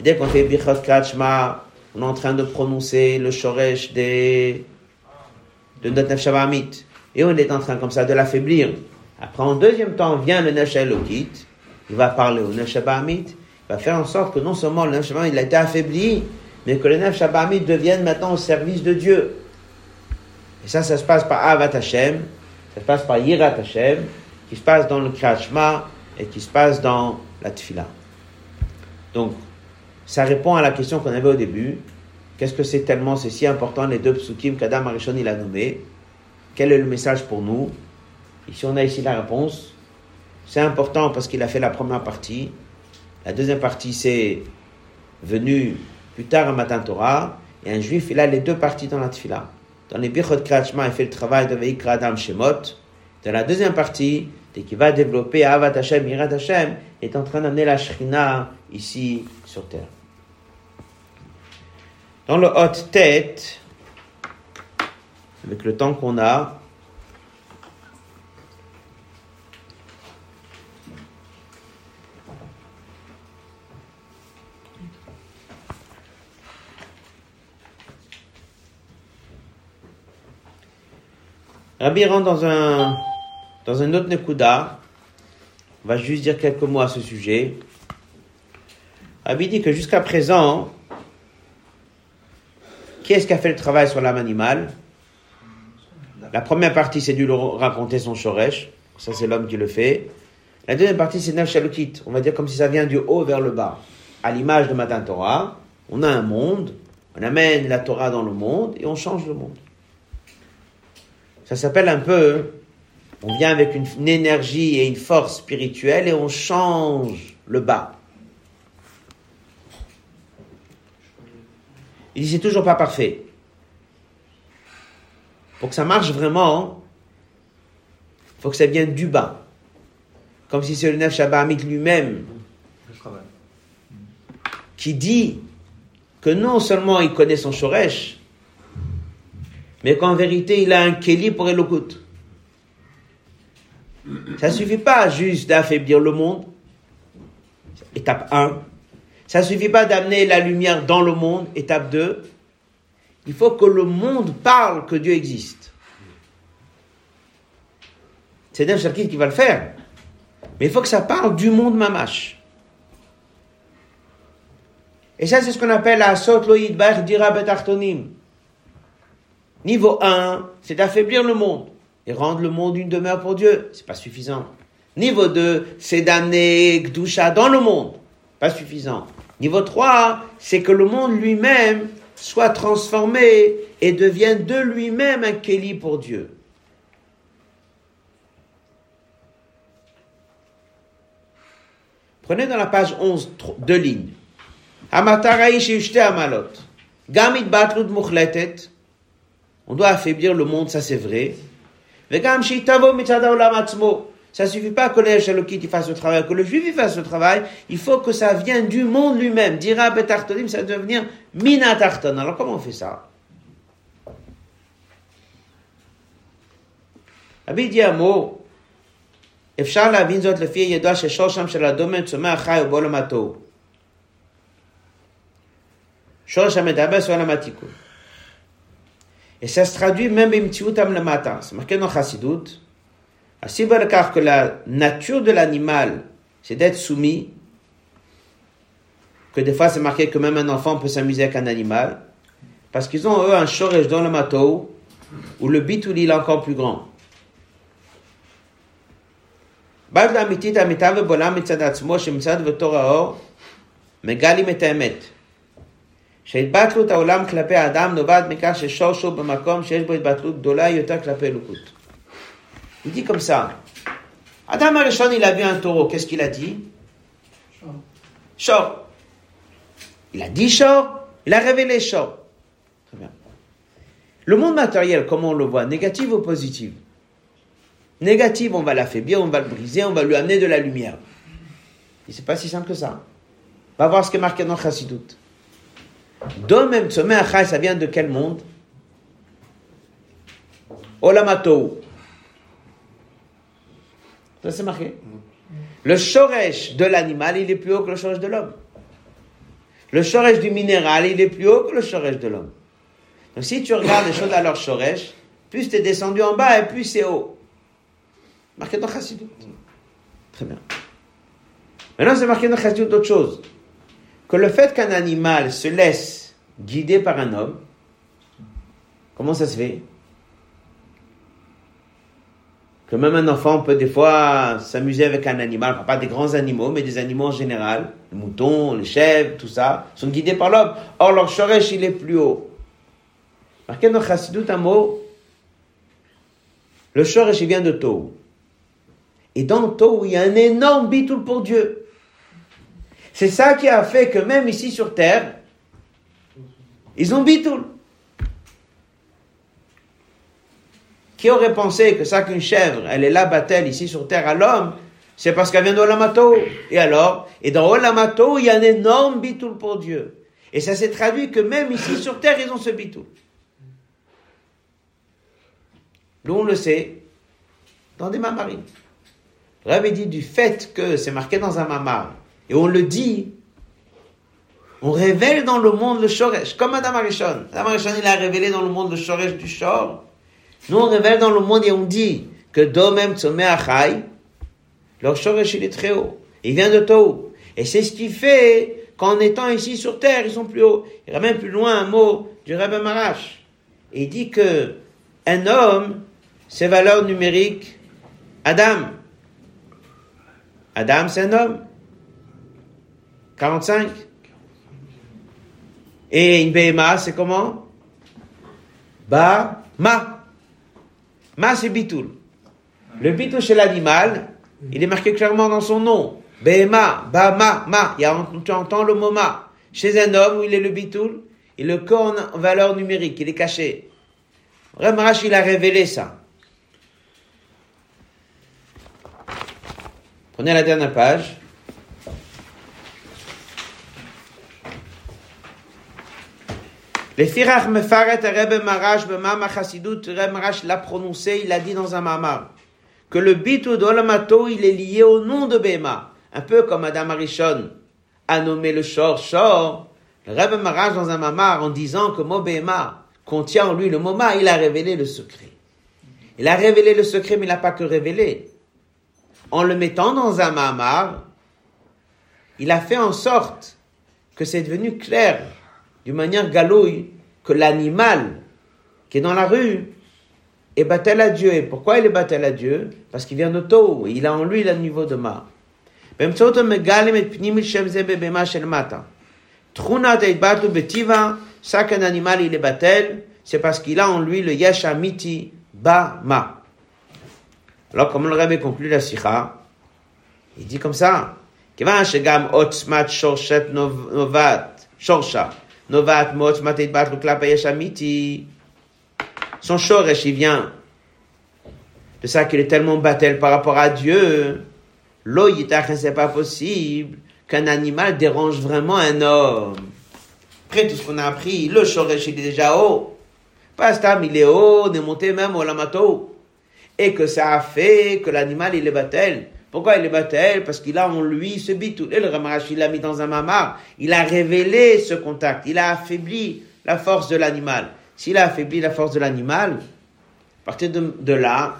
Dès qu'on fait Birchot Krachma, on est en train de prononcer le Shoresh des, de notre Nefesh Abamit. Et on est en train comme ça de l'affaiblir. Après, en deuxième temps, vient le Nefesh Elokit. Il va parler au Nefesh Abamit. Il va faire en sorte que non seulement le Nefesh Abamit, il a été affaibli, mais que le Nefesh Abamit devienne maintenant au service de Dieu. Et ça, ça se passe par Avat Hashem, ça se passe par Yirat Hashem, qui se passe dans le Krashma et qui se passe dans la Tfila. Donc, ça répond à la question qu'on avait au début. Qu'est-ce que c'est tellement, c'est si important les deux psukim qu'Adam Arishon il a nommé? Quel est le message pour nous? Ici, on a ici la réponse. C'est important parce qu'il a fait la première partie. La deuxième partie, c'est venu plus tard à Matan Torah. Et un juif, il a les deux parties dans la tfila. Dans les Bichot Krachma, il fait le travail de Veikra Adam Shemot. Dans la deuxième partie, dès qu'il va développer Avat Hashem, Irat Hashem, il est en train d'amener la Shrina ici sur terre. Dans le haute tête, avec le temps qu'on a, Rabbi rentre dans un, dans un autre Nekuda. On va juste dire quelques mots à ce sujet. Rabbi dit que jusqu'à présent, qui est-ce qui a fait le travail sur l'âme animale? La première partie, c'est dû raconter son shoresh. Ça, c'est l'homme qui le fait. La deuxième partie, c'est Nef Shalukit. On va dire comme si ça vient du haut vers le bas. À l'image de Matan Torah, on a un monde, on amène la Torah dans le monde et on change le monde. Ça s'appelle un peu, on vient avec une, énergie et une force spirituelle et on change le bas. Il dit c'est toujours pas parfait. Pour que ça marche vraiment, il faut que ça vienne du bas. Comme si c'est le Nef Shabbat lui-même qui dit que non seulement il connaît son Shoresh, mais qu'en vérité, il a un Kéli pour Elokut. Ça suffit pas juste d'affaiblir le monde. Étape 1. Ça suffit pas d'amener la lumière dans le monde. Étape 2. Il faut que le monde parle que Dieu existe. C'est d'un Shalkit qui va le faire. Mais il faut que ça parle du monde mamash. Et ça, c'est ce qu'on appelle la Sot Loïd Bach Dira Betartonim. Niveau 1, c'est d'affaiblir le monde et rendre le monde une demeure pour Dieu. C'est pas suffisant. Niveau 2, c'est d'amener Gdusha dans le monde. Pas suffisant. Niveau 3, c'est que le monde lui-même soit transformé et devienne de lui-même un Kéli pour Dieu. Prenez dans la page 11 deux lignes. Amalot. Gamit. On doit affaiblir le monde, ça c'est vrai. Ça suffit pas que le fasse le travail, que le juif fasse le travail, il faut que ça vienne du monde lui-même. Dira betartonim, ça doit venir minatarton. Alors comment on fait ça Rabbi dit un mot אפשר להבין זאת לפי הידוע ששורשם של הדומם צומח חי ובעולם התוהו. שורש המדבר sur עולם התיקון. Et ça se traduit même במציאותם למטה. C'est marqué dans Chassidut. הסיבה לכך que la nature de l'animal, c'est d'être soumis, que des fois c'est marqué que même un enfant peut s'amuser avec un animal, parce qu'ils ont eux un shoresh dans le matou, où le bitul il est encore plus grand. בגלל אמיתית האמיתה ובעולם מצד עצמו שמצד ותור האור מגלים את האמת. שהתבטלות העולם כלפי האדם נובעת מכך ששורשו במקום שיש בו התבטלות גדולה יותר כלפי אלוקות. Il dit comme ça. Adam Arishon, il a vu un taureau. Qu'est-ce qu'il a dit? Shor. Il a dit Shor. Il a révélé Shor. Très bien. Le monde matériel, comment on le voit? Négatif ou positif Négatif, on va l'affaiblir, on va le briser, on va lui amener de la lumière. Et c'est pas si simple que ça. Va voir ce qui est marqué dans Chassidut. Domem Tzomeh ça vient de quel monde? Olamato. Ça c'est marqué. Le shoresh de l'animal, il est plus haut que le shoresh de l'homme. Le shoresh du minéral, il est plus haut que le shoresh de l'homme. Donc si tu regardes les choses à leur shoresh, plus tu es descendu en bas et plus c'est haut. Marqué dans Chassidut. Très bien. Maintenant, c'est marqué dans Chassidut d'autre chose. Que le fait qu'un animal se laisse guider par un homme, comment ça se fait? Que même un enfant peut des fois s'amuser avec un animal, pas des grands animaux, mais des animaux en général, les moutons, les chèvres, tout ça, sont guidés par l'homme. Or, leur shoresh, il est plus haut. Marqué dans Chassidut un mot, le shoresh, il vient de Tohu. Et dans Tohu, il y a un énorme bitoul pour Dieu. C'est ça qui a fait que même ici sur terre, ils ont bitoul. Qui aurait pensé que ça qu'une chèvre, elle est là, bat-elle ici sur terre à l'homme, c'est parce qu'elle vient d'Olamato. Et alors? Et dans Olamato, il y a un énorme bitoul pour Dieu. Et ça s'est traduit que même ici sur terre, ils ont ce bitoul. Nous, on le sait, dans des mamarines. Rabbi dit du fait que c'est marqué dans un mamar, et on le dit, on révèle dans le monde le shoresh, comme Adam Arishon. Adam Arishon, il a révélé dans le monde le shoresh du shor. Nous, on révèle dans le monde et on dit que Domem Tzomeh Achai, leur shoresh, il est très haut. Il vient de Tohu. Et c'est ce qui fait qu'en étant ici sur terre, ils sont plus hauts. Il ramène plus loin un mot du Rebbe Marash. Il dit que un homme, ses valeurs numériques, Adam. Adam, c'est un homme. 45. Et une BMA, c'est comment? Ba, ma. Ma, c'est bitoul. Le bitoul chez l'animal, il est marqué clairement dans son nom. BMA, ba, ma, ma. Il y a, tu entends le mot ma. Chez un homme, où il est le bitoul, il le corne en valeur numérique, il est caché. Ramarash, il a révélé ça. Prenez la dernière page. Le Firach Mefaret Rebbe Marash Bemama Chassidut, Rebbe Marash l'a prononcé, il a dit dans un mamar, que le bitou d'Olamato, il est lié au nom de Bema. Un peu comme Adam Arishon a nommé le Shor Shor. Le Rebbe Marash dans un mamar, en disant que mot Bema contient en lui le mot Ma, il a révélé le secret. Il a révélé le secret, mais il n'a pas que révélé. En le mettant dans un mamar, il a fait en sorte que c'est devenu clair d'une manière galouille que l'animal qui est dans la rue est battel à Dieu. Et pourquoi il est battel à Dieu Parce qu'il vient de Tohu, et il a en lui le niveau de Ma. באמצעות המגלים את פנימית שם זה בבהמה של מטה. תכונת ההתבטלות בטבע, ça qu'un animal il est battel, c'est parce qu'il a en lui le yesh amiti ba ma. Alors comme le Rabbi conclut la sikha, il dit comme ça, כיוון שגם עוצמת שורשת נובעת, שורשה, Novat mot matet batru klapayeshamiti. Son shoresh, il vient de ça qu'il est tellement battel par rapport à Dieu. L'eau c'est pas possible qu'un animal dérange vraiment un homme. Après tout ce qu'on a appris, le shoresh, il est déjà haut. pas Pastam, il est haut, on est monté même au lamato. Et que ça a fait que l'animal, il est battel. Pourquoi il est battel Parce qu'il a en lui ce bitou. Et le Ramarash, il l'a mis dans un mamar. Il a révélé ce contact. Il a affaibli la force de l'animal. S'il a affaibli la force de l'animal, à partir de, de là,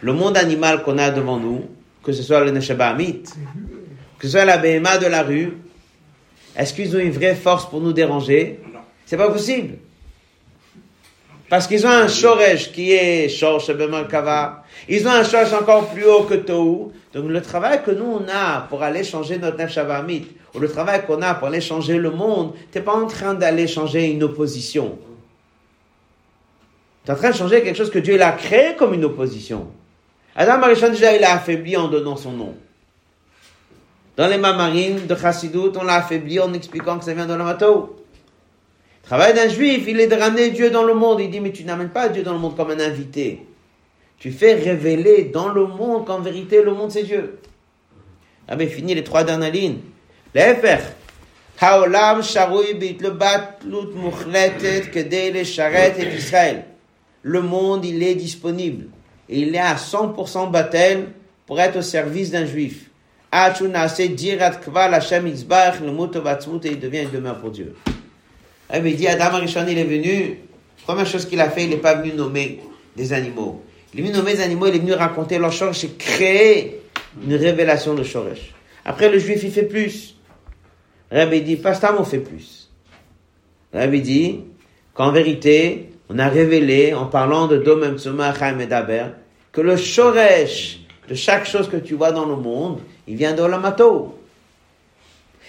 le monde animal qu'on a devant nous, que ce soit le Neshabahamit, que ce soit la BMA de la rue, est-ce qu'ils ont une vraie force pour nous déranger? C'est pas possible. Parce qu'ils ont un shoresh qui est shoresh kava. Ils ont un shoresh encore plus haut que Tohu. Donc le travail que nous on a pour aller changer notre Neshavamit, ou le travail qu'on a pour aller changer le monde, t'es pas en train d'aller changer une opposition. Tu es en train de changer quelque chose que Dieu a créé comme une opposition. Adam Arishon déjà il a affaibli en donnant son nom. Dans les mamarines de Chassidut, on l'a affaibli en expliquant que ça vient de l'amato. Le travail d'un juif, il est de ramener Dieu dans le monde. Il dit, mais tu n'amènes pas Dieu dans le monde comme un invité. Tu fais révéler dans le monde qu'en vérité, le monde c'est Dieu. Ah ben, fini les trois dernières lignes. Lesharet et Israël. Le monde, il est disponible. Il est à 100% baptême pour être au service d'un juif. Achunase dirat kval Hashem Itzbach, le mot et il devient une demeure pour Dieu. Ah, il dit, Adam Arishon, il est venu, première chose qu'il a fait, il n'est pas venu nommer des animaux. Des animaux, il est venu raconter leur Shoresh et créer une révélation de Shoresh. Après, le juif, il fait plus. Rabbi dit, Pastam, on fait plus. Rabbi dit, qu'en vérité, on a révélé, en parlant de Domem Tsuma, Chaim et Daber, que le Shoresh de chaque chose que tu vois dans le monde, il vient de l'amato.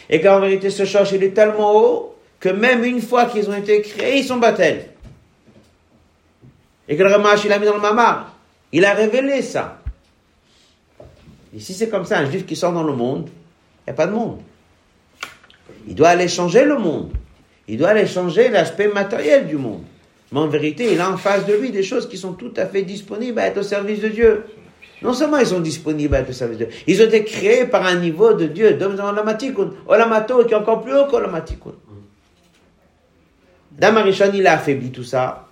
Et qu'en vérité, ce Shoresh, il est tellement haut, que même une fois qu'ils ont été créés, ils sont battels. Et que le Ramash, il a mis dans le mamar. Il a révélé ça. Et si c'est comme ça, un juif qui sort dans le monde, il n'y a pas de monde. Il doit aller changer le monde. Il doit aller changer l'aspect matériel du monde. Mais en vérité, il a en face de lui des choses qui sont tout à fait disponibles à être au service de Dieu. Non seulement ils sont disponibles à être au service de Dieu, ils ont été créés par un niveau de Dieu, d'homme Olamato, qui est encore plus haut qu'Olamatikun. Damarishon, il a affaibli tout ça.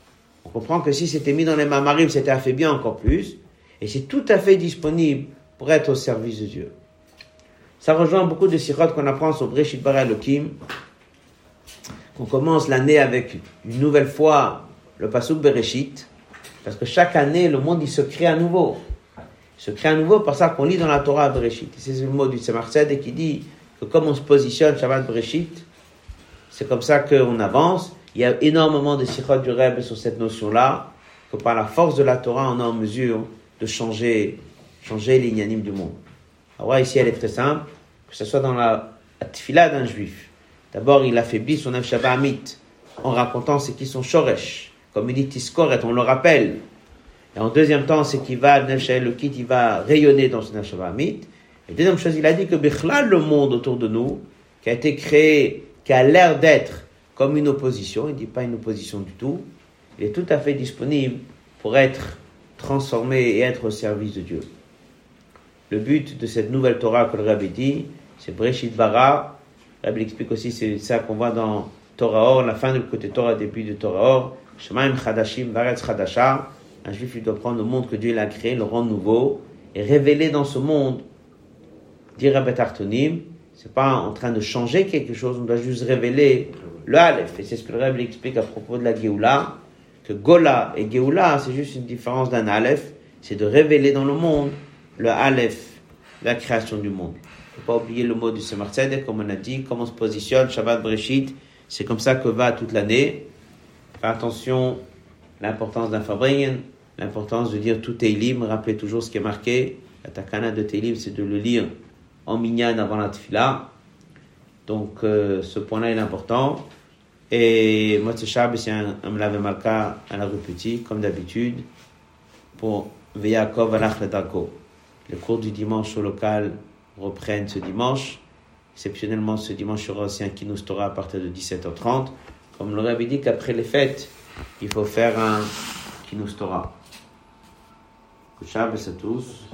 On comprend que si c'était mis dans les mamarim, c'était affaibli encore plus. Et c'est tout à fait disponible pour être au service de Dieu. Ça rejoint beaucoup de sirotes qu'on apprend sur Breshit Bara Elohim. On commence l'année avec une nouvelle fois le Pasuk Bereshit. Parce que chaque année, le monde, il se crée à nouveau. Il se crée à nouveau par ça qu'on lit dans la Torah Bereshit. C'est le mot du Tzemar qui dit que comme on se positionne Shabbat Bereshit, c'est comme ça qu'on avance. Il y a énormément de sikhot du Rebbe sur cette notion-là, que par la force de la Torah, on est en mesure de changer, changer l'ignanime du monde. Alors ici, elle est très simple, que ce soit dans la, la d'un juif. D'abord, il affaiblit son Amit en racontant ce qui sont Shoresh. Comme il dit Tiskoret, on le rappelle. Et en deuxième temps, c'est qu'il va, le kit, il va rayonner dans son Amit. Et deuxième chose, il a dit que Bichlal, le monde autour de nous, qui a été créé, qui a l'air d'être comme une opposition, il ne dit pas une opposition du tout, il est tout à fait disponible pour être transformé et être au service de Dieu. Le but de cette nouvelle Torah que le Rabbi dit, c'est Breshit Bara. Le Rabbi explique aussi, c'est ça qu'on voit dans Torah Or, la fin du côté Torah, début de Torah Or. Shemaim Chadashim, Varetz Chadasha. Un juif, il doit prendre le monde que Dieu l'a créé, le rendre nouveau, et révéler dans ce monde, dire Rabbi Tartonim, c'est pas en train de changer quelque chose, on doit juste révéler le Aleph. Et c'est ce que le Rebbe explique à propos de la Géoula, que Gola et Géoula, c'est juste une différence d'un Aleph, c'est de révéler dans le monde le Aleph, la création du monde. Il ne faut pas oublier le mot du Semar comme on a dit, comment on se positionne, Shabbat Breshit, c'est comme ça que va toute l'année. Fais attention, l'importance d'un Fabringen, l'importance de dire tout est rappelez toujours ce qui est marqué. La takana de Télim, c'est de le lire en minyan avant la tfila. Donc, euh, ce point-là est important. Et Motse Shab, c'est un, un Malka à la rue Petit, comme d'habitude, pour Veyakov Alach Ledako. Les cours du dimanche au local reprennent ce dimanche. Exceptionnellement, ce dimanche, il y aura aussi un Kinous Torah à partir de 17h30. Comme le Rabbi dit qu'après les fêtes, il faut faire un Kinous Torah. Shabbos à tous.